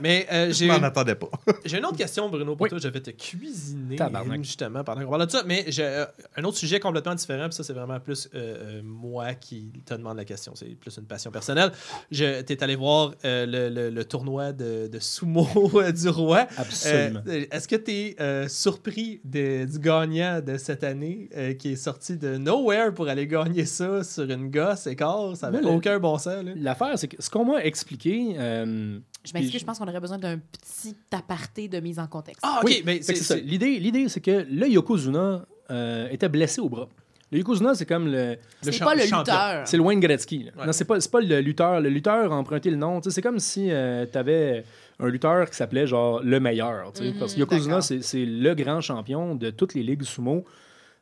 Mais euh, Je j'ai m'en une, attendais pas. j'ai une autre question, Bruno, pour Oui. toi. Je vais te cuisiner, Tabarnak. justement, pendant qu'on parle de ça. Mais j'ai euh, un autre sujet complètement différent, puis ça, c'est vraiment plus euh, euh, moi qui te demande la question. C'est plus une passion personnelle. Je, t'es allé voir euh, le, le- le tournoi de, de sumo euh, du roi. Absolument. Euh, Est-ce que tu es surpris de- du gagnant de cette année euh, qui est sorti de nowhere pour aller gagner ça sur une gosse écart? Ça n'avait aucun bon sens. L'affaire, c'est que ce qu'on m'a expliqué. euh, Je m'excuse, je pense qu'on aurait besoin d'un petit aparté de mise en contexte. Ah, ok, oui, mais c'est ça. L'idée, l'idée, c'est que le Yokozuna euh, était blessé au bras. Le Yokozuna, c'est comme le. c'est cha- pas le lutteur. C'est le Wayne Gretzky. là. Ouais. Non, c'est pas, c'est pas le lutteur. Le lutteur a emprunté le nom. Tu sais, C'est comme si tu avais un lutteur qui s'appelait genre le meilleur. sais. Mhm, Parce que Yokozuna, c'est le grand champion de toutes les ligues sumo.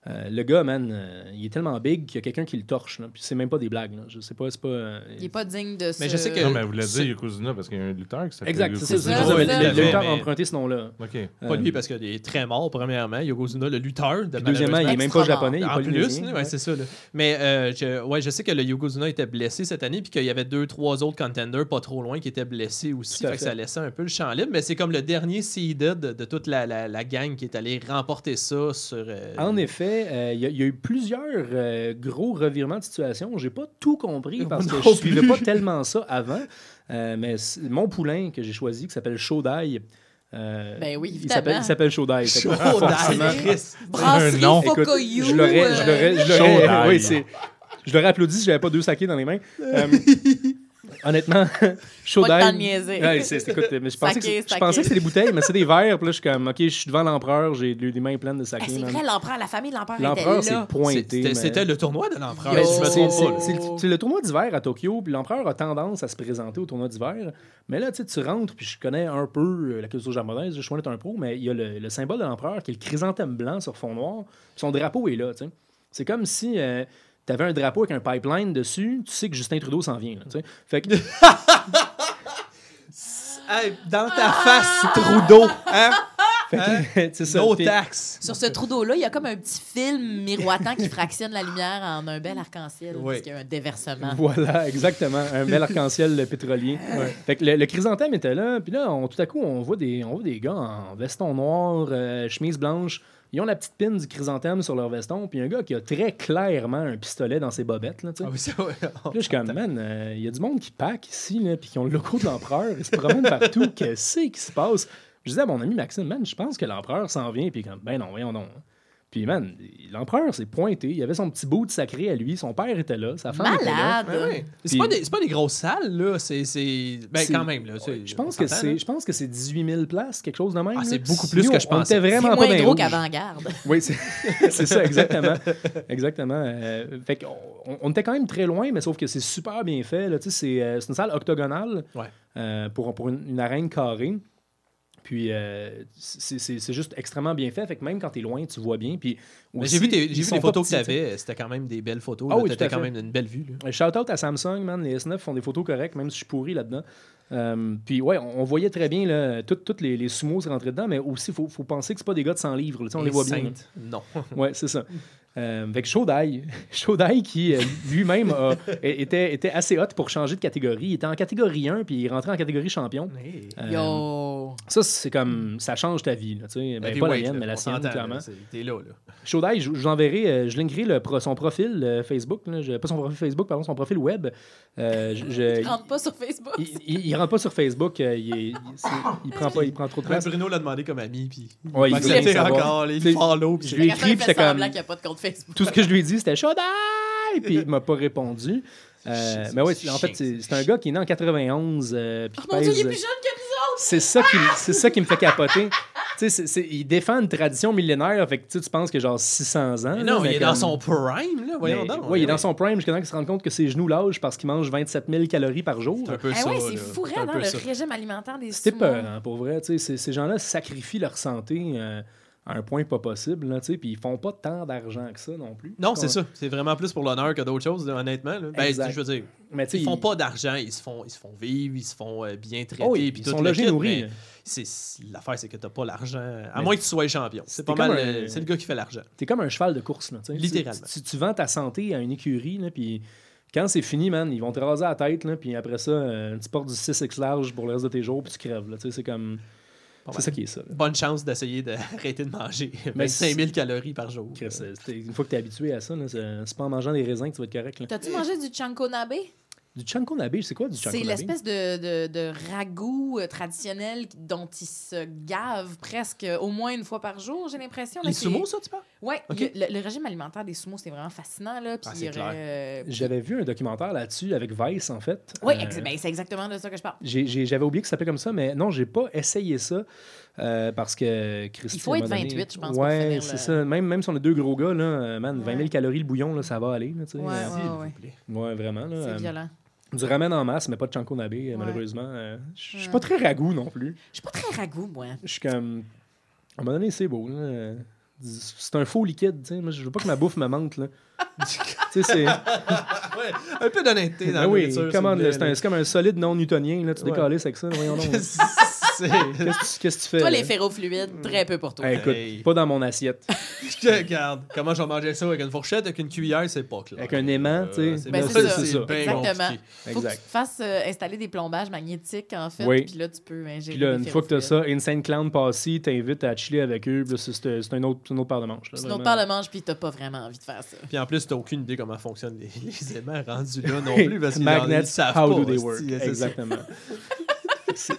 Euh, le gars, man, euh, il est tellement big qu'il y a quelqu'un qui le torche. Là. Puis c'est même pas des blagues. Là. Je sais pas, c'est pas. euh, Il est pas digne de ce... Mais je sais que- Non, mais vous l'avez dit, Yokozuna, parce qu'il y a un lutteur qui s'appelle Exact, c'est ça. Le- ça. le, le lutteur Mais- a emprunté ce nom-là. OK. Pas Euh, lui, parce qu'il est très mort, premièrement. Yokozuna, le lutteur. De deuxièmement, il est même pas japonais, il est En plus, ouais, c'est ça. là. Mais euh, je, ouais, je sais que le Yokozuna était blessé cette année, puis qu'il y avait deux, trois autres contenders pas trop loin qui étaient blessés aussi. Fait que ça laissait un peu le champ libre. Mais c'est comme le dernier seeded de, toute la, la, la gang qui est allé remporter ça sur. En effet, euh, il y, a- il y a eu plusieurs euh, gros revirements de situation. J'ai pas tout compris parce que je suivais pas tellement ça avant. Euh, mais mon poulain que j'ai choisi, qui s'appelle Chaudai, euh, Ben oui, il évidemment. s'appelle il s'appelle Chaudai. Fait que forcément, Chris. Brasserie nom. écoute, je l'aurais, je l'aurais, je l'aurais, Chaudai. oui, c'est, je l'aurais applaudi si j'avais pas deux sakés dans les mains. Euh, honnêtement, Chaudai. Pas le temps de niaiser. Ouais, c'est- c'est- écoute, mais je pensais, que, Saké, c'est- je pensais que c'était des bouteilles, mais c'est des verres. Puis là, je suis comme, ok, je suis devant l'empereur, j'ai des mains pleines de Ah, sakés. c'est man. vrai, l'empereur, la famille de l'empereur était L'empereur, c'est là. pointé. C'était mais- c'était le tournoi de l'empereur. C'est- c'est- c'est le- c'est tournoi d'hiver à Tokyo, puis l'empereur a tendance à se présenter au tournoi d'hiver. Mais là, tu sais, tu rentres, puis je connais un peu euh, la culture japonaise, je suis un pro, mais il y a le, le symbole de l'empereur qui est le chrysanthème blanc sur fond noir. Son drapeau est là, tu sais. C'est comme si tu avais un drapeau avec un pipeline dessus, tu sais que Justin Trudeau s'en vient, là. Fait que, Hey, dans ta face, Trudeau. Hein? fait que, c'est ça. No Puis- tax. Sur ce Trudeau-là, il y a comme un petit film miroitant qui fractionne la lumière en un bel arc-en-ciel. Oui. Parce qu'il y a un déversement. Voilà, exactement. Un bel arc-en-ciel pétrolier. Fait que le, le chrysanthème était là, puis là, on- tout à coup, on voit des, on voit des gars en veston noir, euh, chemise blanche. Ils ont la petite pine du chrysanthème sur leur veston, puis un gars qui a très clairement un pistolet dans ses bobettes. Là, tu sais. Ah oui, ça, ouais. Puis là, je suis comme, man, euh, il y a du monde qui pack ici, là, puis qui ont le logo de l'empereur, ils se promènent partout. Qu'est-ce qui se passe? Je disais à mon ami Maxime, man, je pense que l'empereur s'en vient, puis comme, ben non, voyons non. Puis, man, l'empereur s'est pointé, il avait son petit bout de sacré à lui, son père était là, sa femme était là. Malade! Ouais, ouais. C'est pas, des- c'est pas des grosses salles, là. C'est. c'est- Ben, quand même, là. Je pense que c'est, je pense que c'est 18 000 places, quelque chose de même. Ah, c'est beaucoup plus que je on pensais. était C'est vraiment moins pas gros qu'avant-garde. Oui, c'est, c'est ça, exactement. exactement. Euh, fait qu'on on, on était quand même très loin, mais sauf que c'est super bien fait. Là, Tu sais, c'est, euh, c'est une salle octogonale Ouais. euh, pour, pour une, une arène carrée. Puis euh, c'est, juste extrêmement bien fait. Fait que même quand t'es loin, tu vois bien. Puis J'ai vu, tes- vu les photos que petits, tu avais. C'était quand même des belles photos. Ah oui, T'avais à quand même une belle vue. là. Shout out à Samsung, man. Les S9 font des photos correctes, même si je suis pourri là-dedans. Euh, puis ouais, on, on voyait très bien là, toutes les, les sumos se rentraient dedans, mais aussi il faut, faut penser que c'est pas des gars de 100 livres. là, on les voit bien. là. Non. Ouais, c'est ça. Euh, avec Chaudai. Chaudai qui euh, lui-même était, était assez hot pour changer de catégorie. Il était en catégorie 1 puis il rentré en catégorie champion. Hey. Euh, Yo! Ça, c'est comme. Ça change ta vie. Là, tu sais. ben, pas la mienne, mais la sienne, clairement. T'es là, là. Chaudai, je, je vous enverrai, euh, je linkerai le son profil euh, Facebook. Là, pas son profil Facebook, pardon, son profil web. Euh, je- je- Je rentre pas sur Facebook. il, il, il rentre pas sur Facebook. euh, il, est- il- il prend pas, il prend trop de place. Bruno l'a demandé comme ami, puis Ouais, il savoir. encore, les follow, puis je lui écrit, puis comme- qu'il n'y a pas de compte Facebook. Tout ce que je lui ai dit, c'était Chaudai! Puis il m'a pas répondu. Euh, mais ouais, en fait, c'est un gars qui est né en 91. euh, puis Oh mon dieu, il est plus jeune que nous autres! C'est ça, qui, me- c'est ça qui me fait capoter. Tu sais, c'est- c'est- il défend une tradition millénaire, fait que tu penses que genre 600 ans. Mais là, non, mais il est dans son prime, là, voyons Mais- donc. ouais, il est dans son prime jusqu'à temps qu'il se rende compte que ses genoux lâchent parce qu'il mange 27 000 calories par jour. C'est un peu Ah ça. ouais, c'est fou, hein, le ça. régime alimentaire des C'était peur, hein, pour vrai. tu sais, Ces, gens-là sacrifient leur santé euh, un point pas possible, là, tu sais, puis ils font pas tant d'argent que ça non plus. Non, c'est ça. C'est vraiment plus pour l'honneur que d'autres choses, là, honnêtement. là. Ben, je veux dire, Mais tu sais, ils font pas d'argent, ils se font, ils se font vivre, ils se font euh, bien traiter. Oh, oui, puis ils tout sont logés, nourris. L'affaire, c'est que t'as pas l'argent. À Mais moins que tu sois champion. C'est pas mal. euh, un- C'est le gars qui fait l'argent. T'es comme un cheval de course, là. Littéralement. Tu, tu- tu vends ta santé à une écurie, puis quand c'est fini, man, ils vont te raser la tête, là, puis après ça, euh, tu portes du 6X large pour le reste de tes jours, puis tu crèves, c'est comme... C'est ça qui est ça. là. Bonne chance d'essayer d'arrêter de manger Mais 25 000 calories par jour. Chris, euh, Une fois que t'es habitué à ça, c'est pas en mangeant des raisins que tu vas être correct. T'as-tu mangé du chanko nabe? Du chanko nabe, c'est quoi du chanko C'est l'espèce de, de, de ragoût euh, traditionnel dont ils se gavent presque au moins une fois par jour, j'ai l'impression. Les sumos, ça, tu parles? Ouais, Ok. le, régime alimentaire des sumos, c'est vraiment fascinant. Là, Ah, euh, J'avais vu un documentaire là-dessus avec Vice, en fait. Oui, Euh, ben, c'est exactement de ça que je parle. J'avais oublié que ça s'appelait comme ça, mais non, j'ai pas essayé ça euh, parce que Christy, Il faut être moment donné- 28, je pense, Ouais, c'est le- ça. Même, même si on est deux gros gars, là, man, 20 000 Ouais. calories le bouillon, là, ça va aller. Là. Ouais, ouais, ouais. ouais, vraiment. Là, C'est euh, violent. Du ramen en masse, mais pas de chanko nabe, euh, malheureusement. Euh, Je suis Ouais. pas très ragoût non plus. Je suis pas très ragoût, moi. Je suis comme. À un moment donné, c'est beau. là. Euh, C'est un faux liquide. tu sais. Moi, je veux pas que ma bouffe me manque. Là. tu sais, c'est. Ouais, un peu d'honnêteté dans Ben la oui, nourriture, c'est comme un solide non newtonien. Là. Tu Ouais. décales avec ça. Voyons donc. Qu'est-ce que tu- fais? Toi, là? les ferrofluides, très peu pour toi. Hey, écoute, Hey. pas dans mon assiette. Je te regarde. Comment je vais manger ça avec une fourchette, avec une cuillère, c'est pas clair. Avec un aimant, tu sais. Euh, c'est Ben, bien- c'est ça. c'est ça. bien Exactement. compliqué. Faut que tu Exact. te fasses euh, installer des plombages magnétiques, en fait. Oui. Puis là, tu peux ingérer. Puis là, des une fois que t'as ça, Insane Clown Passy t'invite à chiller avec eux. Puis là, c'est c'est- c'est un autre, c'est une autre paire de manches. là, C'est une autre vraiment. paire de manches, puis t'as pas vraiment envie de faire ça. Puis en plus, t'as aucune idée comment fonctionnent les, les aimants rendus là non plus. Parce qu'ils Magnets, ils savent how pas. do they hostie, work? c'est ça. Exactement. C'est-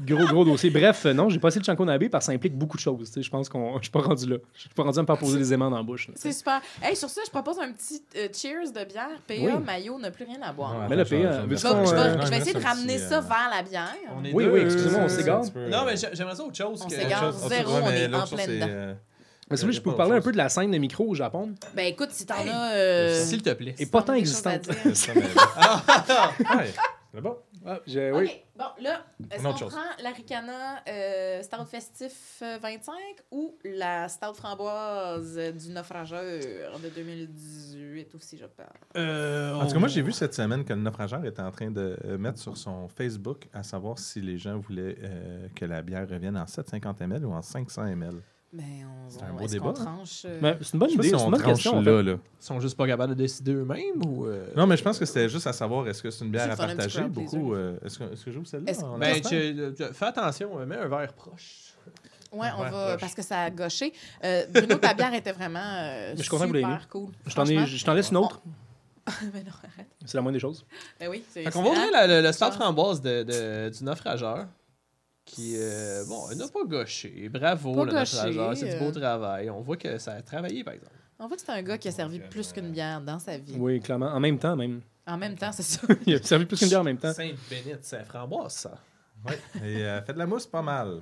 gros, gros dossier. Bref, euh, non, j'ai pas essayé le chanko nabe parce que ça implique beaucoup de choses. tu sais. Je pense qu'on. Je suis pas rendu là. Je suis pas rendu à me faire poser des aimants dans la bouche. C'est super. Hey, sur ça, je propose un petit euh, cheers de bière. PA, Oui. maillot n'a plus rien à boire. Ouais, Mais vais- PA, je vais Je vais, euh, je vais essayer de ramener ça vers la bière. On est Oui, deux, oui, excusez-moi, on s'égare. Non, mais j'ai- j'aimerais ça autre chose. On s'égare. zéro, on est en plein c'est, dedans. Mais si je peux vous parler un peu de la scène de micro au Japon? Ben écoute, si t'en as. S'il te plaît. Et pas tant existante. Ouais, c'est bon. Ah, j'ai- oui. OK. Bon, là, est-ce Une qu'on chose. prend la Ricana euh, Stout Festif euh, 25 ou la Stout Framboise euh, du naufrageur de 2018 aussi, je parle? Euh, En tout cas, moi, j'ai vu cette semaine que le naufrageur était en train de euh, mettre sur son Facebook à savoir si les gens voulaient euh, que la bière revienne en 750 ml ou en 500 ml. Ben, on, C'est un beau débat, tranche? euh, Mais c'est une bonne idée. si on tranche question. en là, fait. là. Ils sont juste pas capables de décider eux-mêmes ou. euh, Non, mais je pense que c'était juste à savoir est-ce que c'est une bière C'est à le partager beaucoup. euh, Est-ce que, est-ce que j'ouvre celle-là Est-ce- en Ben, tu- tu- fais attention, euh, mets un verre proche. Ouais, on va, proche. parce que ça a gauché. Euh, Bruno, ta bière était vraiment euh, je suis content que vous l'ayez super cool. Je t'en ai- je t'en laisse une autre. ben non, arrête. C'est la moindre des choses. Ben oui, c'est Fait qu'on va ouvrir la- le, le stade framboise de, de- du naufrageur. Qui, euh, bon, n'a pas gauché. Bravo, Pas le naufrageur. C'est du beau euh. travail. On voit que ça a travaillé, par exemple. On voit que c'est un gars qui a servi Donc, euh, plus qu'une bière dans sa vie. Oui, clairement. En même temps, même. En même temps, c'est ça. Il a servi plus qu'une bière en même temps. Sainte-Bénite, c'est un framboise, ça. Ouais. Et euh, fait de la mousse pas mal.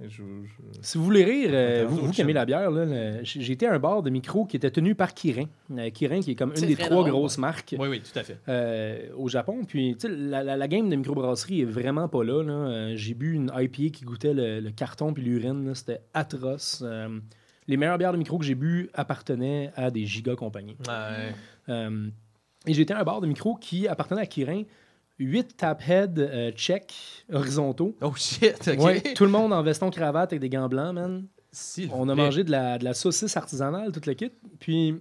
Et je- je- Si vous voulez rire, euh, vous, qui aimez la bière, là, le- j'ai j'ai été à un bar de micro qui était tenu par Kirin. Euh, Kirin, qui est comme une des trois drôle, grosses marques Oui, oui, tout à fait. euh, au Japon. Puis, tu sais, la, la- la game de microbrasserie est vraiment pas là. là. J'ai bu une IPA qui goûtait le, le carton puis l'urine. C'était atroce. Euh, les meilleures bières de micro que j'ai bu appartenaient à des giga compagnies. Ouais. Euh, et j'ai été à un bar de micro qui appartenait à Kirin. 8 taphead euh, check horizontaux. Oh shit, ok. Ouais, tout le monde en veston cravate avec des gants blancs, man. S'il On a plaît. mangé de la, de la saucisse artisanale, toute le kit. Puis,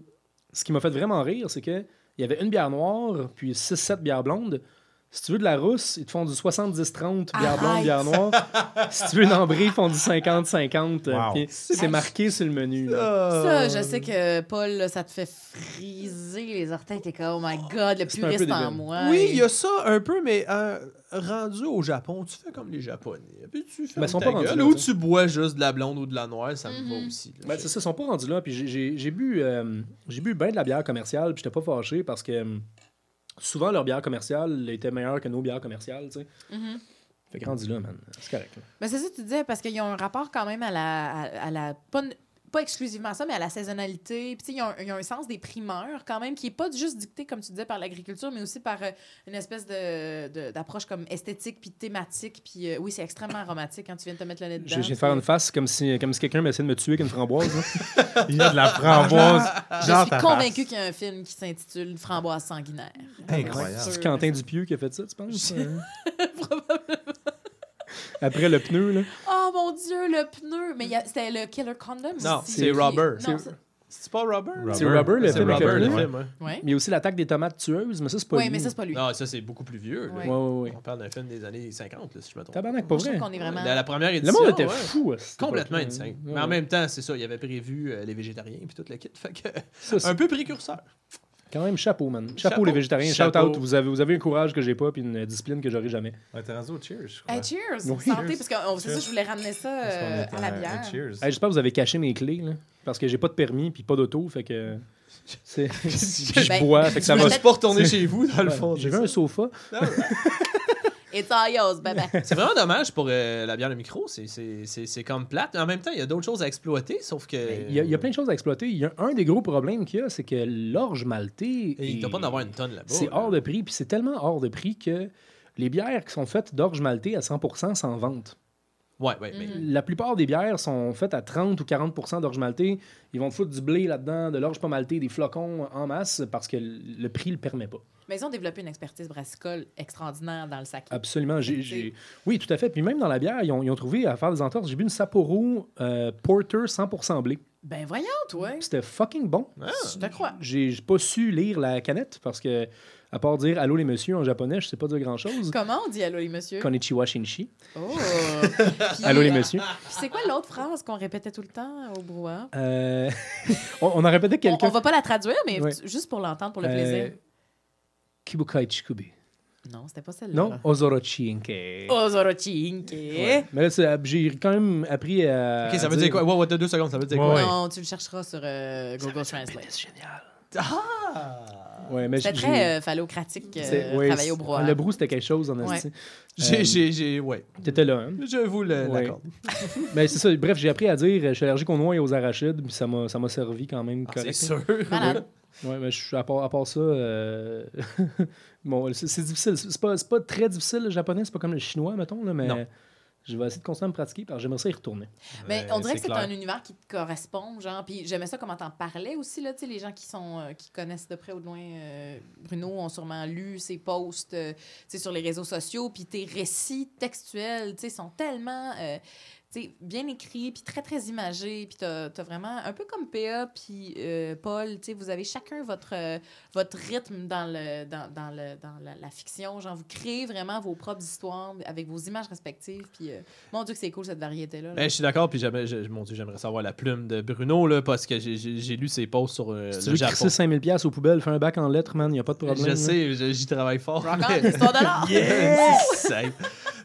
ce qui m'a fait vraiment rire, c'est que il y avait une bière noire, puis 6-7 bières blondes. Si tu veux de la rousse, ils te font du 70-30 bière blonde, bière noire. si tu veux une ambrée, ils font du 50-50. Wow. Puis C'est marqué sur le menu. là. Ça, je sais que Paul, là, ça te fait friser les orteils. T'es comme, oh my god, le puriste en moi. Oui, il y a ça un peu, mais euh, rendu au Japon, tu fais comme les Japonais. Puis tu fais Ben, ils sont pas rendus là, ou tu bois juste de la blonde ou de la noire, ça me va aussi. là. Ben, c'est ça, ils sont pas rendus là. Puis j'ai- bu, euh, j'ai bu bien de la bière commerciale, puis j'étais pas fâché parce que euh, souvent leur bière commerciale était meilleure que nos bières commerciales, tu sais. Mhm. Fait que rendu là, man, c'est correct. là. Ben, c'est ça que tu disais, parce qu'ils ont un rapport quand même à la. à, à la pas, pas exclusivement ça, mais à la saisonnalité. Puis, tu sais, ils ont, ils ont un sens des primeurs quand même, qui est pas juste dicté, comme tu disais, par l'agriculture, mais aussi par euh, une espèce de- de- d'approche comme esthétique puis thématique. Puis, euh, oui, c'est extrêmement aromatique quand tu viens de te mettre le nez dedans. J'ai j'ai de faire une face comme si, comme si quelqu'un m'essayait de me tuer avec une framboise. Il y a de la framboise. Je suis ta convaincue qu'il y a un film qui s'intitule Framboise sanguinaire. Incroyable. C'est Quentin Dupieux qui a fait ça, tu penses? hein? Après le pneu, là. Oh mon Dieu, le pneu! Mais c'était le Killer Condom. Non, c'est Robert. C'est- pas Robert? C'est Rubber, le C'est film Robert, le le film, ouais. Ouais. Mais aussi l'attaque des tomates tueuses, mais ça, c'est pas Oui, lui. mais ça, c'est pas lui. Non, ça, c'est beaucoup plus vieux. Ouais. On parle d'un film des années 50, là, si je me trompe. Tabarnak, pas Je vrai. qu'on est vraiment. La, la première Le édition. monde était ouais. fou. cette Complètement insane. Ouais, Mais en même temps, c'est ça, il avait prévu euh, les végétariens puis tout le kit. Fait que, Ça, c'est un peu précurseur. Quand même chapeau, man. Chapeau, Chapeau. les végétariens. Chapeau. Shout out. Vous avez, vous avez un courage que j'ai pas, puis une discipline que j'aurai jamais. Ouais, t'es rendu au cheers, je crois. Hey, cheers! Oui. Santé, Cheers. parce que oh, c'est ça, je voulais ramener ça euh, à la bière. Hey, J'espère que vous avez caché mes clés, là. Parce que j'ai pas de permis, puis pas d'auto, fait que. je Ben, bois, fait que ça va. pas retourner chez vous, dans le fond. J'ai vu un sofa. It's all yours, baba. C'est vraiment dommage pour euh, la bière de micro. C'est- C'est c'est- c'est comme plate. En même temps, il y a d'autres choses à exploiter, sauf que. Il y, a, il y a plein de choses à exploiter. Il y a un des gros problèmes qu'il y a, c'est que l'orge maltais. Et il doit pas en avoir une tonne là-bas. C'est là. hors de prix, puis c'est tellement hors de prix que les bières qui sont faites d'orge maltais à 100% s'en vendent. Ouais, ouais, mais. Mhm. La plupart des bières sont faites à 30 ou 40% d'orge maltais. Ils vont te foutre du blé là-dedans, de l'orge pas maltais, des flocons en masse parce que le prix le permet pas. Mais ils ont développé une expertise brassicole extraordinaire dans le sac. Absolument. Oui, tout à fait. Puis même dans la bière, ils ont, ils ont trouvé à faire des entorses. J'ai bu une Sapporo euh, Porter 100% blé. Ben voyons, toi. C'était fucking bon. Ah, Je te crois. J'ai pas su lire la canette parce que, à part dire allô les messieurs en japonais, je sais pas dire grand chose. Comment on dit allô les messieurs? Konnichiwa Shinshi. Oh! Puis, Allô les euh, messieurs. Puis c'est quoi l'autre phrase qu'on répétait tout le temps au brouhaha? Euh, on, on en répétait On, quelqu'un. on va pas la traduire, mais Ouais. juste pour l'entendre, pour le Euh, plaisir. Kibukai Chikubi. Non, c'était pas celle-là. Non, Ozorochi Inke. Ozorochi Inke. Ouais. Mais là, c'est- j'ai quand même appris à. Ok, ça veut dire quoi? Ouais, ouais, t'as deux secondes, ça veut dire Ouais, quoi? ouais. Non, tu le chercheras sur euh, Google Translate. C'est génial. Ah! Ouais, mais C'était très euh, phallocratique, euh, ouais, travailler au brouhaha. Le brou, c'était quelque chose, en Ouais. J'ai, Euh, j'ai, j'ai, ouais. T'étais là, hein? Je vous le- Ouais. l'accorde. Mais c'est ça. Bref, j'ai appris à dire je suis allergique aux noix et aux arachides, puis ça m'a ça m'a servi quand même Ah, c'est sûr. Malade. Ouais, mais je suis à part, à part ça, euh, bon, c'est c'est difficile. C'est pas, c'est pas très difficile le japonais, c'est pas comme le chinois, mettons, là, mais Non. Je vais essayer de continuer à me pratiquer parce que j'aimerais ça y retourner. Mais Ouais, on dirait que c'est un univers qui te correspond, genre. Puis j'aimais ça comment t'en parlais aussi, là. Tu sais, les gens qui sont euh, qui connaissent de près ou de loin euh, Bruno ont sûrement lu ses posts, euh, tu sais, sur les réseaux sociaux. Puis tes récits textuels, tu sais, sont tellement. Euh, tu bien écrits, puis très, très imagés, puis t'as as vraiment, un peu comme PA, puis euh, Paul, tu sais, vous avez chacun votre, euh, votre rythme dans, le, dans, dans, le, dans la, la fiction, genre, vous créez vraiment vos propres histoires avec vos images respectives, puis euh, mon Dieu que c'est cool, cette variété-là. là. Ben, je suis d'accord, puis mon Dieu, j'aimerais savoir la plume de Bruno, là, parce que j'ai- lu ses posts sur euh, Si tu le veux Japon. crisser 5000 pièces aux poubelles, fais un bac en lettres, man, il a pas de problème. Je là. sais, j'y travaille fort. Rock on, mais- histoire de l'art! Yes!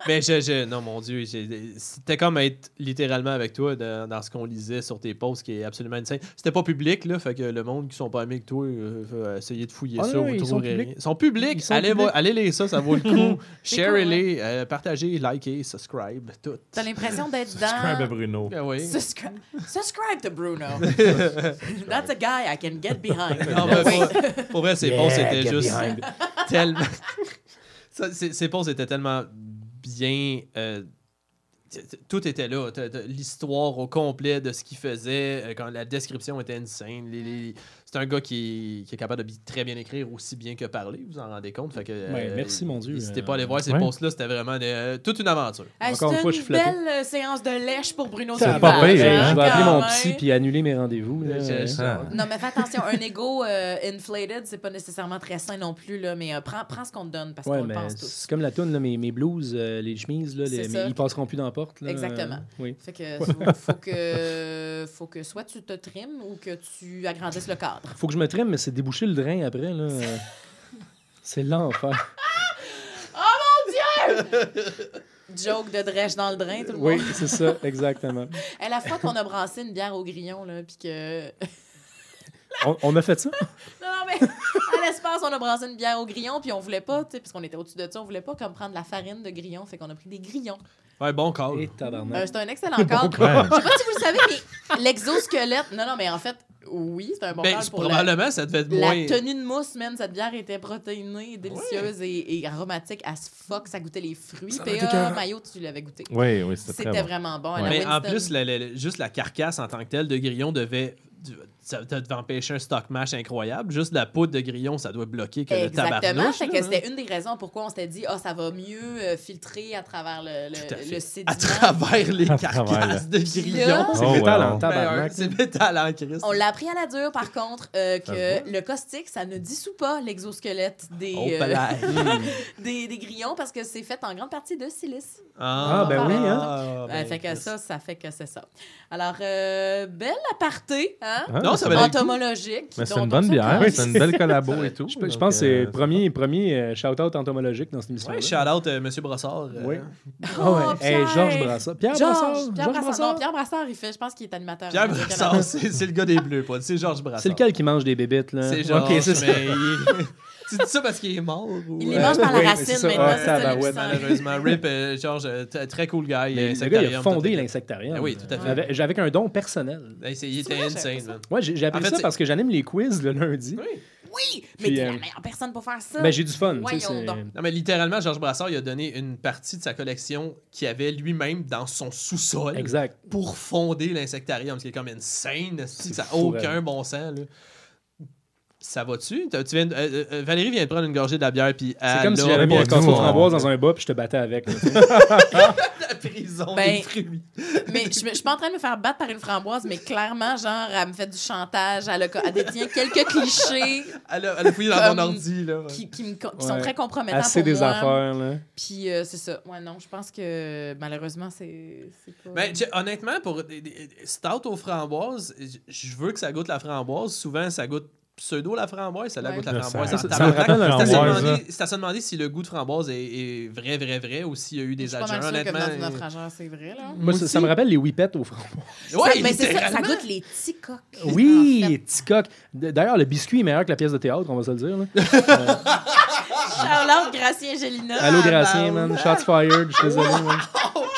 Mais je, je- non, mon Dieu, c'était comme être littéralement avec toi dans, dans ce qu'on lisait sur tes posts, qui est absolument insane. C'était pas public, là, fait que le monde qui sont pas amis avec toi, euh, va essayer de fouiller Ah ça. non, vous ils sont trouverez publics. rien. Ils sont publics. Ils sont allez, publics. allez lire ça, ça vaut le coup. C'est Share-les, euh, partagez, likez, subscribe, tout. T'as l'impression d'être Subscribe à dans... Bruno. Oui. Subscribe, subscribe to Bruno. That's a guy I can get behind. Non, pour, pour vrai, ces Yeah, posts étaient juste tellement. Ces posts étaient tellement bien. euh, tout était là. L'histoire au complet de ce qu'il faisait, euh, quand la description était insane. C'est un gars qui, qui est capable de très bien écrire aussi bien que parler, vous en rendez compte. Fait que, Ouais, merci, mon Dieu. N'hésitez Euh, pas à aller voir ces ouais. posts-là, c'était vraiment euh, toute une aventure. Hey, Encore une C'était fois, je une suis flatté. belle euh, séance de lèche pour Bruno C'est pas pire, hein, hein? Je vais appeler mon psy puis annuler mes rendez-vous. Ah. Non, mais fais attention, un ego euh, inflated, c'est pas nécessairement très sain non plus, là, mais euh, prends, prends ce qu'on te donne parce Ouais, qu'on le pense tous. c'est comme la toune, là, mes, mes blues, euh, les chemises, là, les, mais ils passeront plus dans la porte. là. Exactement. Euh, oui. Fait que faut, faut que faut que soit tu te trimes ou que tu agrandisses le cadre. Faut que je me trime, mais c'est déboucher le drain après. Là. C'est l'enfer. Joke de drèche dans le drain, tout le Oui, monde. c'est ça, exactement. Et la fois qu'on a brassé une bière au grillon, là, puis que. On, on a fait ça? Non, non, mais à l'espace, on a brassé une bière au grillon, puis on voulait pas, tu sais, parce qu'on était au-dessus de ça, on voulait pas comme prendre la farine de grillon, fait qu'on a pris des grillons. Ouais, bon. Et Euh, tabarnak. c'est un excellent cadre. Ouais. Je sais pas si vous le savez, mais l'exosquelette. Non, non, mais en fait, oui, c'est un bon Ben, pour la, probablement, ça devait être la moins. tenue de mousse, man. Cette bière était protéinée, délicieuse et, et aromatique as fuck. Ça goûtait les fruits. PA. Maillot, tu l'avais goûté. Oui, oui, c'était C'était bon. vraiment bon. à la Mais en plus, la- la- la- juste la carcasse en tant que telle de grillon devait. Ça devait empêcher un stock mash incroyable. Juste la poudre de grillon, ça doit bloquer que le Exactement. tabarnouche. Fait que hein. c'était une des raisons pourquoi on s'était dit, ah, ça va mieux euh, filtrer à travers le, le, le sédiment. À travers les À carcasses travers, de grillon. là, C'est Oh, métal en Ben, tabarnak. c'est métal en Christ. On l'a appris à la dure, par contre, euh, que le caustique, ça ne dissout pas l'exosquelette des, Oh, euh, des, des grillons parce que c'est fait en grande partie de silice. Ah, ben oui, hein. Ah, ben, fait que ça, ça fait que c'est ça. Alors, euh, belle aparté, hein? Ah, Non, ça valait le coup. Entomologique. Mais c'est une on bonne bière, parle. c'est une belle collabo et tout. Je, pense que c'est euh, le premier, premier euh, shout-out entomologique dans cette émission. Shout-out euh, Monsieur Brossard. euh, Oui. Oh, Ah ouais. Hey, Pierre! Georges Brassard. Pierre Brassard. Pierre Brassard. Non, Pierre Brassard, il fait, je pense qu'il est animateur. Pierre Brassard, c'est c'est le gars des Bleus, pas. C'est Georges Brassard. C'est lequel qui mange des bébites, là? C'est Georges, Mais Tu dis ça parce qu'il est mort ou... Il les euh, mange par la Oui, racine ça. maintenant, Ah, c'est ça, tabarouette. puissants. Malheureusement. Rip, euh, Georges, t- très cool guy. Mais le gars, il a fondé l'insectarium. Ah oui, tout à fait. Avec, avec un don personnel. Il était insane. Ouais, j'ai appris ça parce que j'anime les quiz le lundi. Oui. Oui, mais t'es euh, la meilleure personne pour faire ça. Ben, j'ai du fun. Non, mais littéralement, Georges Brassard, il a donné une partie de sa collection qu'il avait lui-même dans son sous-sol Exact. pour fonder l'insectarium. Ce qui est comme insane. C'est Ça n'a fou, aucun bon sens. Là. Ça va-tu? Tu viens de- euh, euh, Valérie vient de prendre une gorgée de la bière, puis C'est comme si elle j'avais mis un casseau de framboise dans un bas puis je te battais avec. la prison Ben, des fruits. Mais je, je suis pas en train de me faire battre par une framboise, mais clairement, genre, elle me fait du chantage, elle, a, elle détient quelques clichés Elle a, elle a fouillé dans Comme- mon ordi. Là. qui, qui, me qui sont très compromettants Assez pour des moi. affaires, là. Puis euh, c'est ça. Ouais, non, je pense que malheureusement, c'est pas... Ben, honnêtement, pour des- des- des stout aux framboises, je- je veux que ça goûte la framboise. Souvent, ça goûte pseudo la framboise, ça la Ouais. goûte la Ça- framboise. ça- en ça me tabarnak. rappelle la C'est à se framboise, demander- C'est à se demander si le goût de framboise est, est vrai, vrai, vrai, ou s'il y a eu des adjoints. que Honnêtement, c'est vrai, là. Moi, ça, me rappelle les whippets au framboise. Ouais, Ça- mais c'est ça, ça goûte les coques. Oui. D- D'ailleurs, le biscuit est meilleur que la pièce de théâtre, on va se le dire. là. Charlotte, Gracien, Gélina. Allô, Gracien, bah, man. Shots fired, je suis désolé. man.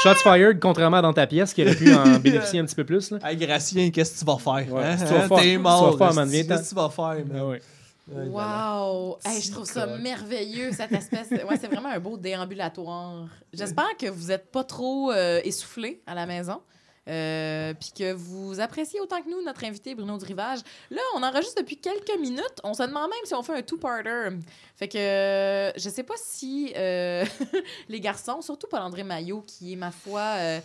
Shots fired, contrairement à dans ta pièce, qui aurait pu en bénéficier un petit peu plus. Là. Hey, Gracien, qu'est-ce que tu vas faire? Ouais, hein? qu'est-ce que tu vas faire? T'es mort. tu vas faire, man? esti, Viens-t'en. Qu'est-ce que tu vas faire, man? Ah ouais. Wow! Hey, je trouve ça merveilleux, cette espèce. de- Ouais, c'est vraiment un beau déambulatoire. J'espère que vous n'êtes pas trop euh, essoufflés à la maison. Euh, puis que vous appréciez autant que nous notre invité Bruno du Rivage. Là, on enregistre depuis quelques minutes. On se demande même si on fait un two-parter. Fait que euh, je sais pas si euh, les garçons, surtout Paul-André Maillot, qui est, ma foi, euh,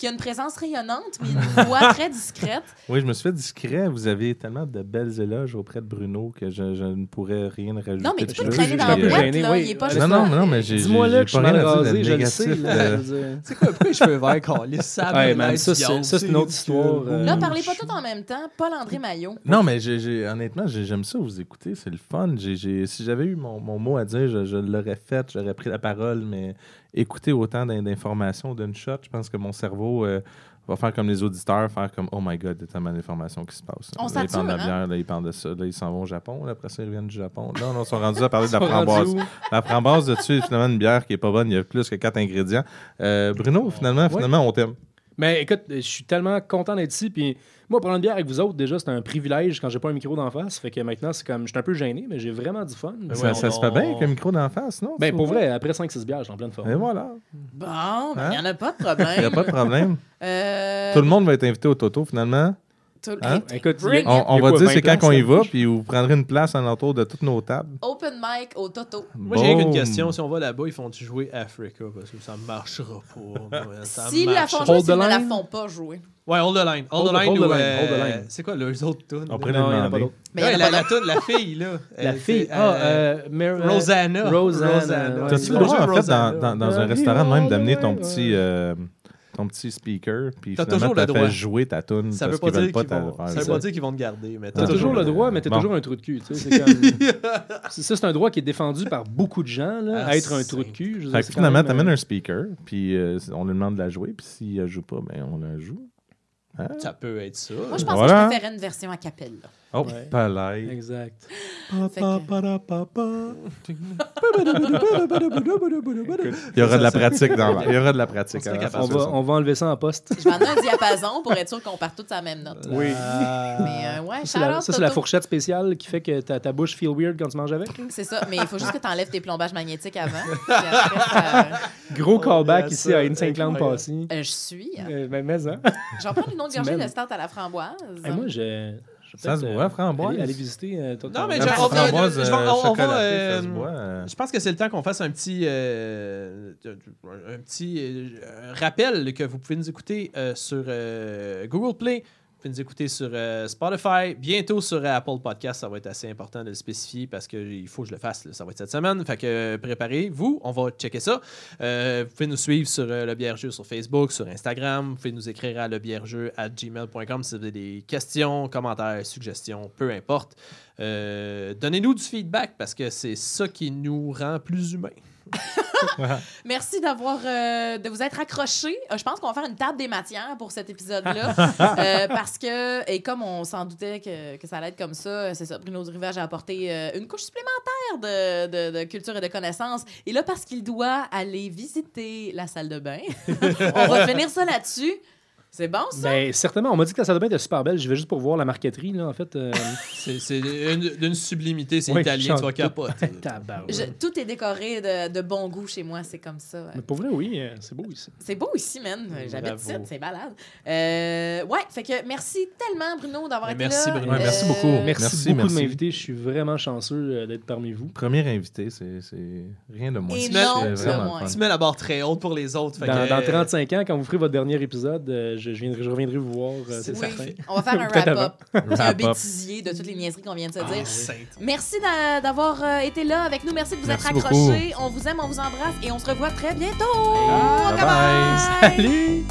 qui a une présence rayonnante, mais une voix très discrète. Oui, je me suis fait discret. Vous avez tellement de belles éloges auprès de Bruno que je, je ne pourrais rien rajouter. Non, mais tu peux le traîner dans la boîte, gêné, là? oui. Il est pas Non, Non, non, mais j'ai. Dis-moi là que je suis pas mal rasé, je le sais. euh, dire. C'est quoi, pourquoi les cheveux verts, câlisse? Ça ça, c'est- une autre histoire, euh, Là, parlez pas tout en même temps. Paul-André Maillot. Non, mais honnêtement, j'ai- j'aime ça vous écouter, c'est le fun. Si j'avais eu mon, mot à dire, je, je l'aurais fait, j'aurais pris la parole, mais écouter autant d'in- d'informations d'une shot, je pense que mon cerveau euh, va faire comme les auditeurs, faire comme Oh my god, il y a tellement d'informations qui se passent. On là, ils parlent de la hein? bière, là, ils parlent de ça, là, ils s'en vont au Japon, là, après ça, ils reviennent du Japon. Là, on, ils sont rendus à parler de la framboise. La framboise dessus est finalement une bière qui est pas bonne, il y a plus que quatre ingrédients. Euh, Bruno, finalement, Ouais. finalement, on t'aime. Mais écoute, je suis tellement content d'être ici. Puis moi, prendre une bière avec vous autres, déjà, c'est un privilège quand j'ai pas un micro d'en face. Fait que maintenant, c'est comme. Je suis un peu gêné, mais j'ai vraiment du fun. Ben Ça, ouais, ça on- se fait bien avec un micro d'en face, non? Ben, pour vrai, après 5-6 bières, je suis en pleine forme. Et voilà. Bon, ben, il Hein? n'y en a pas de Il n'y a problème. pas de problème. Euh, Tout le monde va être invité au Toto, finalement. Hein? Écoute, On, va quoi, dire 20 c'est quand qu'on y va, puis vous prendrez une place en autour de toutes nos tables. Open mic au Toto. Moi, j'ai une question. Si on va là-bas, ils font-tu jouer Africa? Parce que ça marchera pas. ça S'ils la font jouer, s'ils ne la font pas jouer. Ouais, hold the line. Hold, Hold the line. hold the ou, line, euh, hold the line. C'est quoi leurs autres tunes? On pourrait Non, il y en a demander. pas d'autres. Mais il y Ouais, en a la, la, toune- la fille, là. La Elle fille. Ah, euh, euh, euh, Rosanna. Rosanna. T'as-tu Tu le vas droit, en fait, Rosanna. dans, dans, dans un restaurant même, d'amener ton petit, euh, ton petit speaker, puis T'as finalement, toujours le t'as droit. fait jouer ta tune Ça parce veut pas qu'ils veulent dire pas qu'ils vont, te faire ça veut pas dire qu'ils vont te garder, mais T'as toujours le droit, mais t'as Bon. toujours un trou de cul. tu sais, c'est comme- c'est- ça, c'est un droit qui est défendu par beaucoup de gens, là, Ah, à être un trou de cul. Je veux Fait dire, que c'est finalement, même, t'amènes euh, un speaker, puis euh, on lui demande de la jouer, puis s'il ne joue pas, ben on la joue. Hein? Ça peut être ça. Moi, je pense Voilà. que je préférais une version a cappella. Oh, Ouais. palais. Exact. Il y aura de la pratique dans Il y aura de la pratique. On va, on va enlever ça en poste. Je vais en un diapason pour être sûr qu'on part tous à la même note. Oui. Mais euh, ouais, Ça, c'est la, shout-out, ça, c'est la fourchette spéciale qui fait que ta, ta bouche feel weird quand tu manges avec? C'est ça, mais il faut juste que tu enlèves tes plombages magnétiques avant. Après, ça- Gros Oh, callback ici à incroyable. Clown Passy. Euh, je suis. Euh, ben, mais, hein. Je vais prendre une autre gorgée de start à la framboise. Moi, je. Ça se boit, euh, framboise? Aller, aller visiter. euh, ton- Non, mais La je- on va- framboise, je vais- on- euh, on va, euh, euh. Je pense que c'est le temps qu'on fasse un petit, euh, un petit euh, rappel que vous pouvez nous écouter euh, sur euh, Google Play. Pouvez nous écouter sur euh, Spotify, bientôt sur Apple Podcast. Ça va être assez important de le spécifier parce qu'il faut que je le fasse. Ça va être cette semaine. Fait que euh, préparez-vous. On va checker ça. Euh, vous pouvez nous suivre sur euh, Le Bière-Jeu sur Facebook, sur Instagram. Vous pouvez nous écrire à lebierjeu à gmail.com si vous avez des questions, commentaires, suggestions, peu importe. Donnez-nous du feedback parce que c'est ça qui nous rend plus humains. Merci d'avoir euh, de vous être accrochés. Euh, je pense qu'on va faire une table des matières pour cet épisode-là. Euh, parce que, et comme on s'en doutait que, que ça allait être comme ça, c'est ça, Bruno Rivage a apporté une couche supplémentaire de, de- de culture et de connaissances. Et là, parce qu'il doit aller visiter la salle de bain, on va finir ça là-dessus. C'est bon, ça? Ben, certainement. On m'a dit que la salle de bain était super belle. Je vais juste pour voir la marqueterie, là, en fait. euh, C'est c'est une- d'une sublimité, c'est Oui, italien, tu vas capoter. tout est décoré de, de bon goût chez moi, c'est comme ça. Mais pour vrai, oui, euh, c'est beau ici. C'est beau ici, man. J'habite ici, c'est malade. Euh, ouais, fait que merci tellement, Bruno, d'avoir été merci, là. Bruno. Merci beaucoup. Merci, Merci, beaucoup merci. de m'inviter. Je suis vraiment chanceux d'être parmi vous. Premier invité, c'est rien de moins. Et non de moins. Tu mets la barre très haute pour les autres. fait Dans, que, dans euh, 35 ans, quand vous ferez votre dernier épisode, euh, je, je viendrai, je reviendrai vous voir, euh, c'est Oui, certain. on va faire un wrap-up. un bêtisier de toutes les niaiseries qu'on vient de se ah, dire. Merci d'a- d'avoir euh, été là avec nous. Merci de vous Merci être beaucoup. accrochés. On vous aime, on vous embrasse et on se revoit très bientôt. Bye Bye bye. Salut!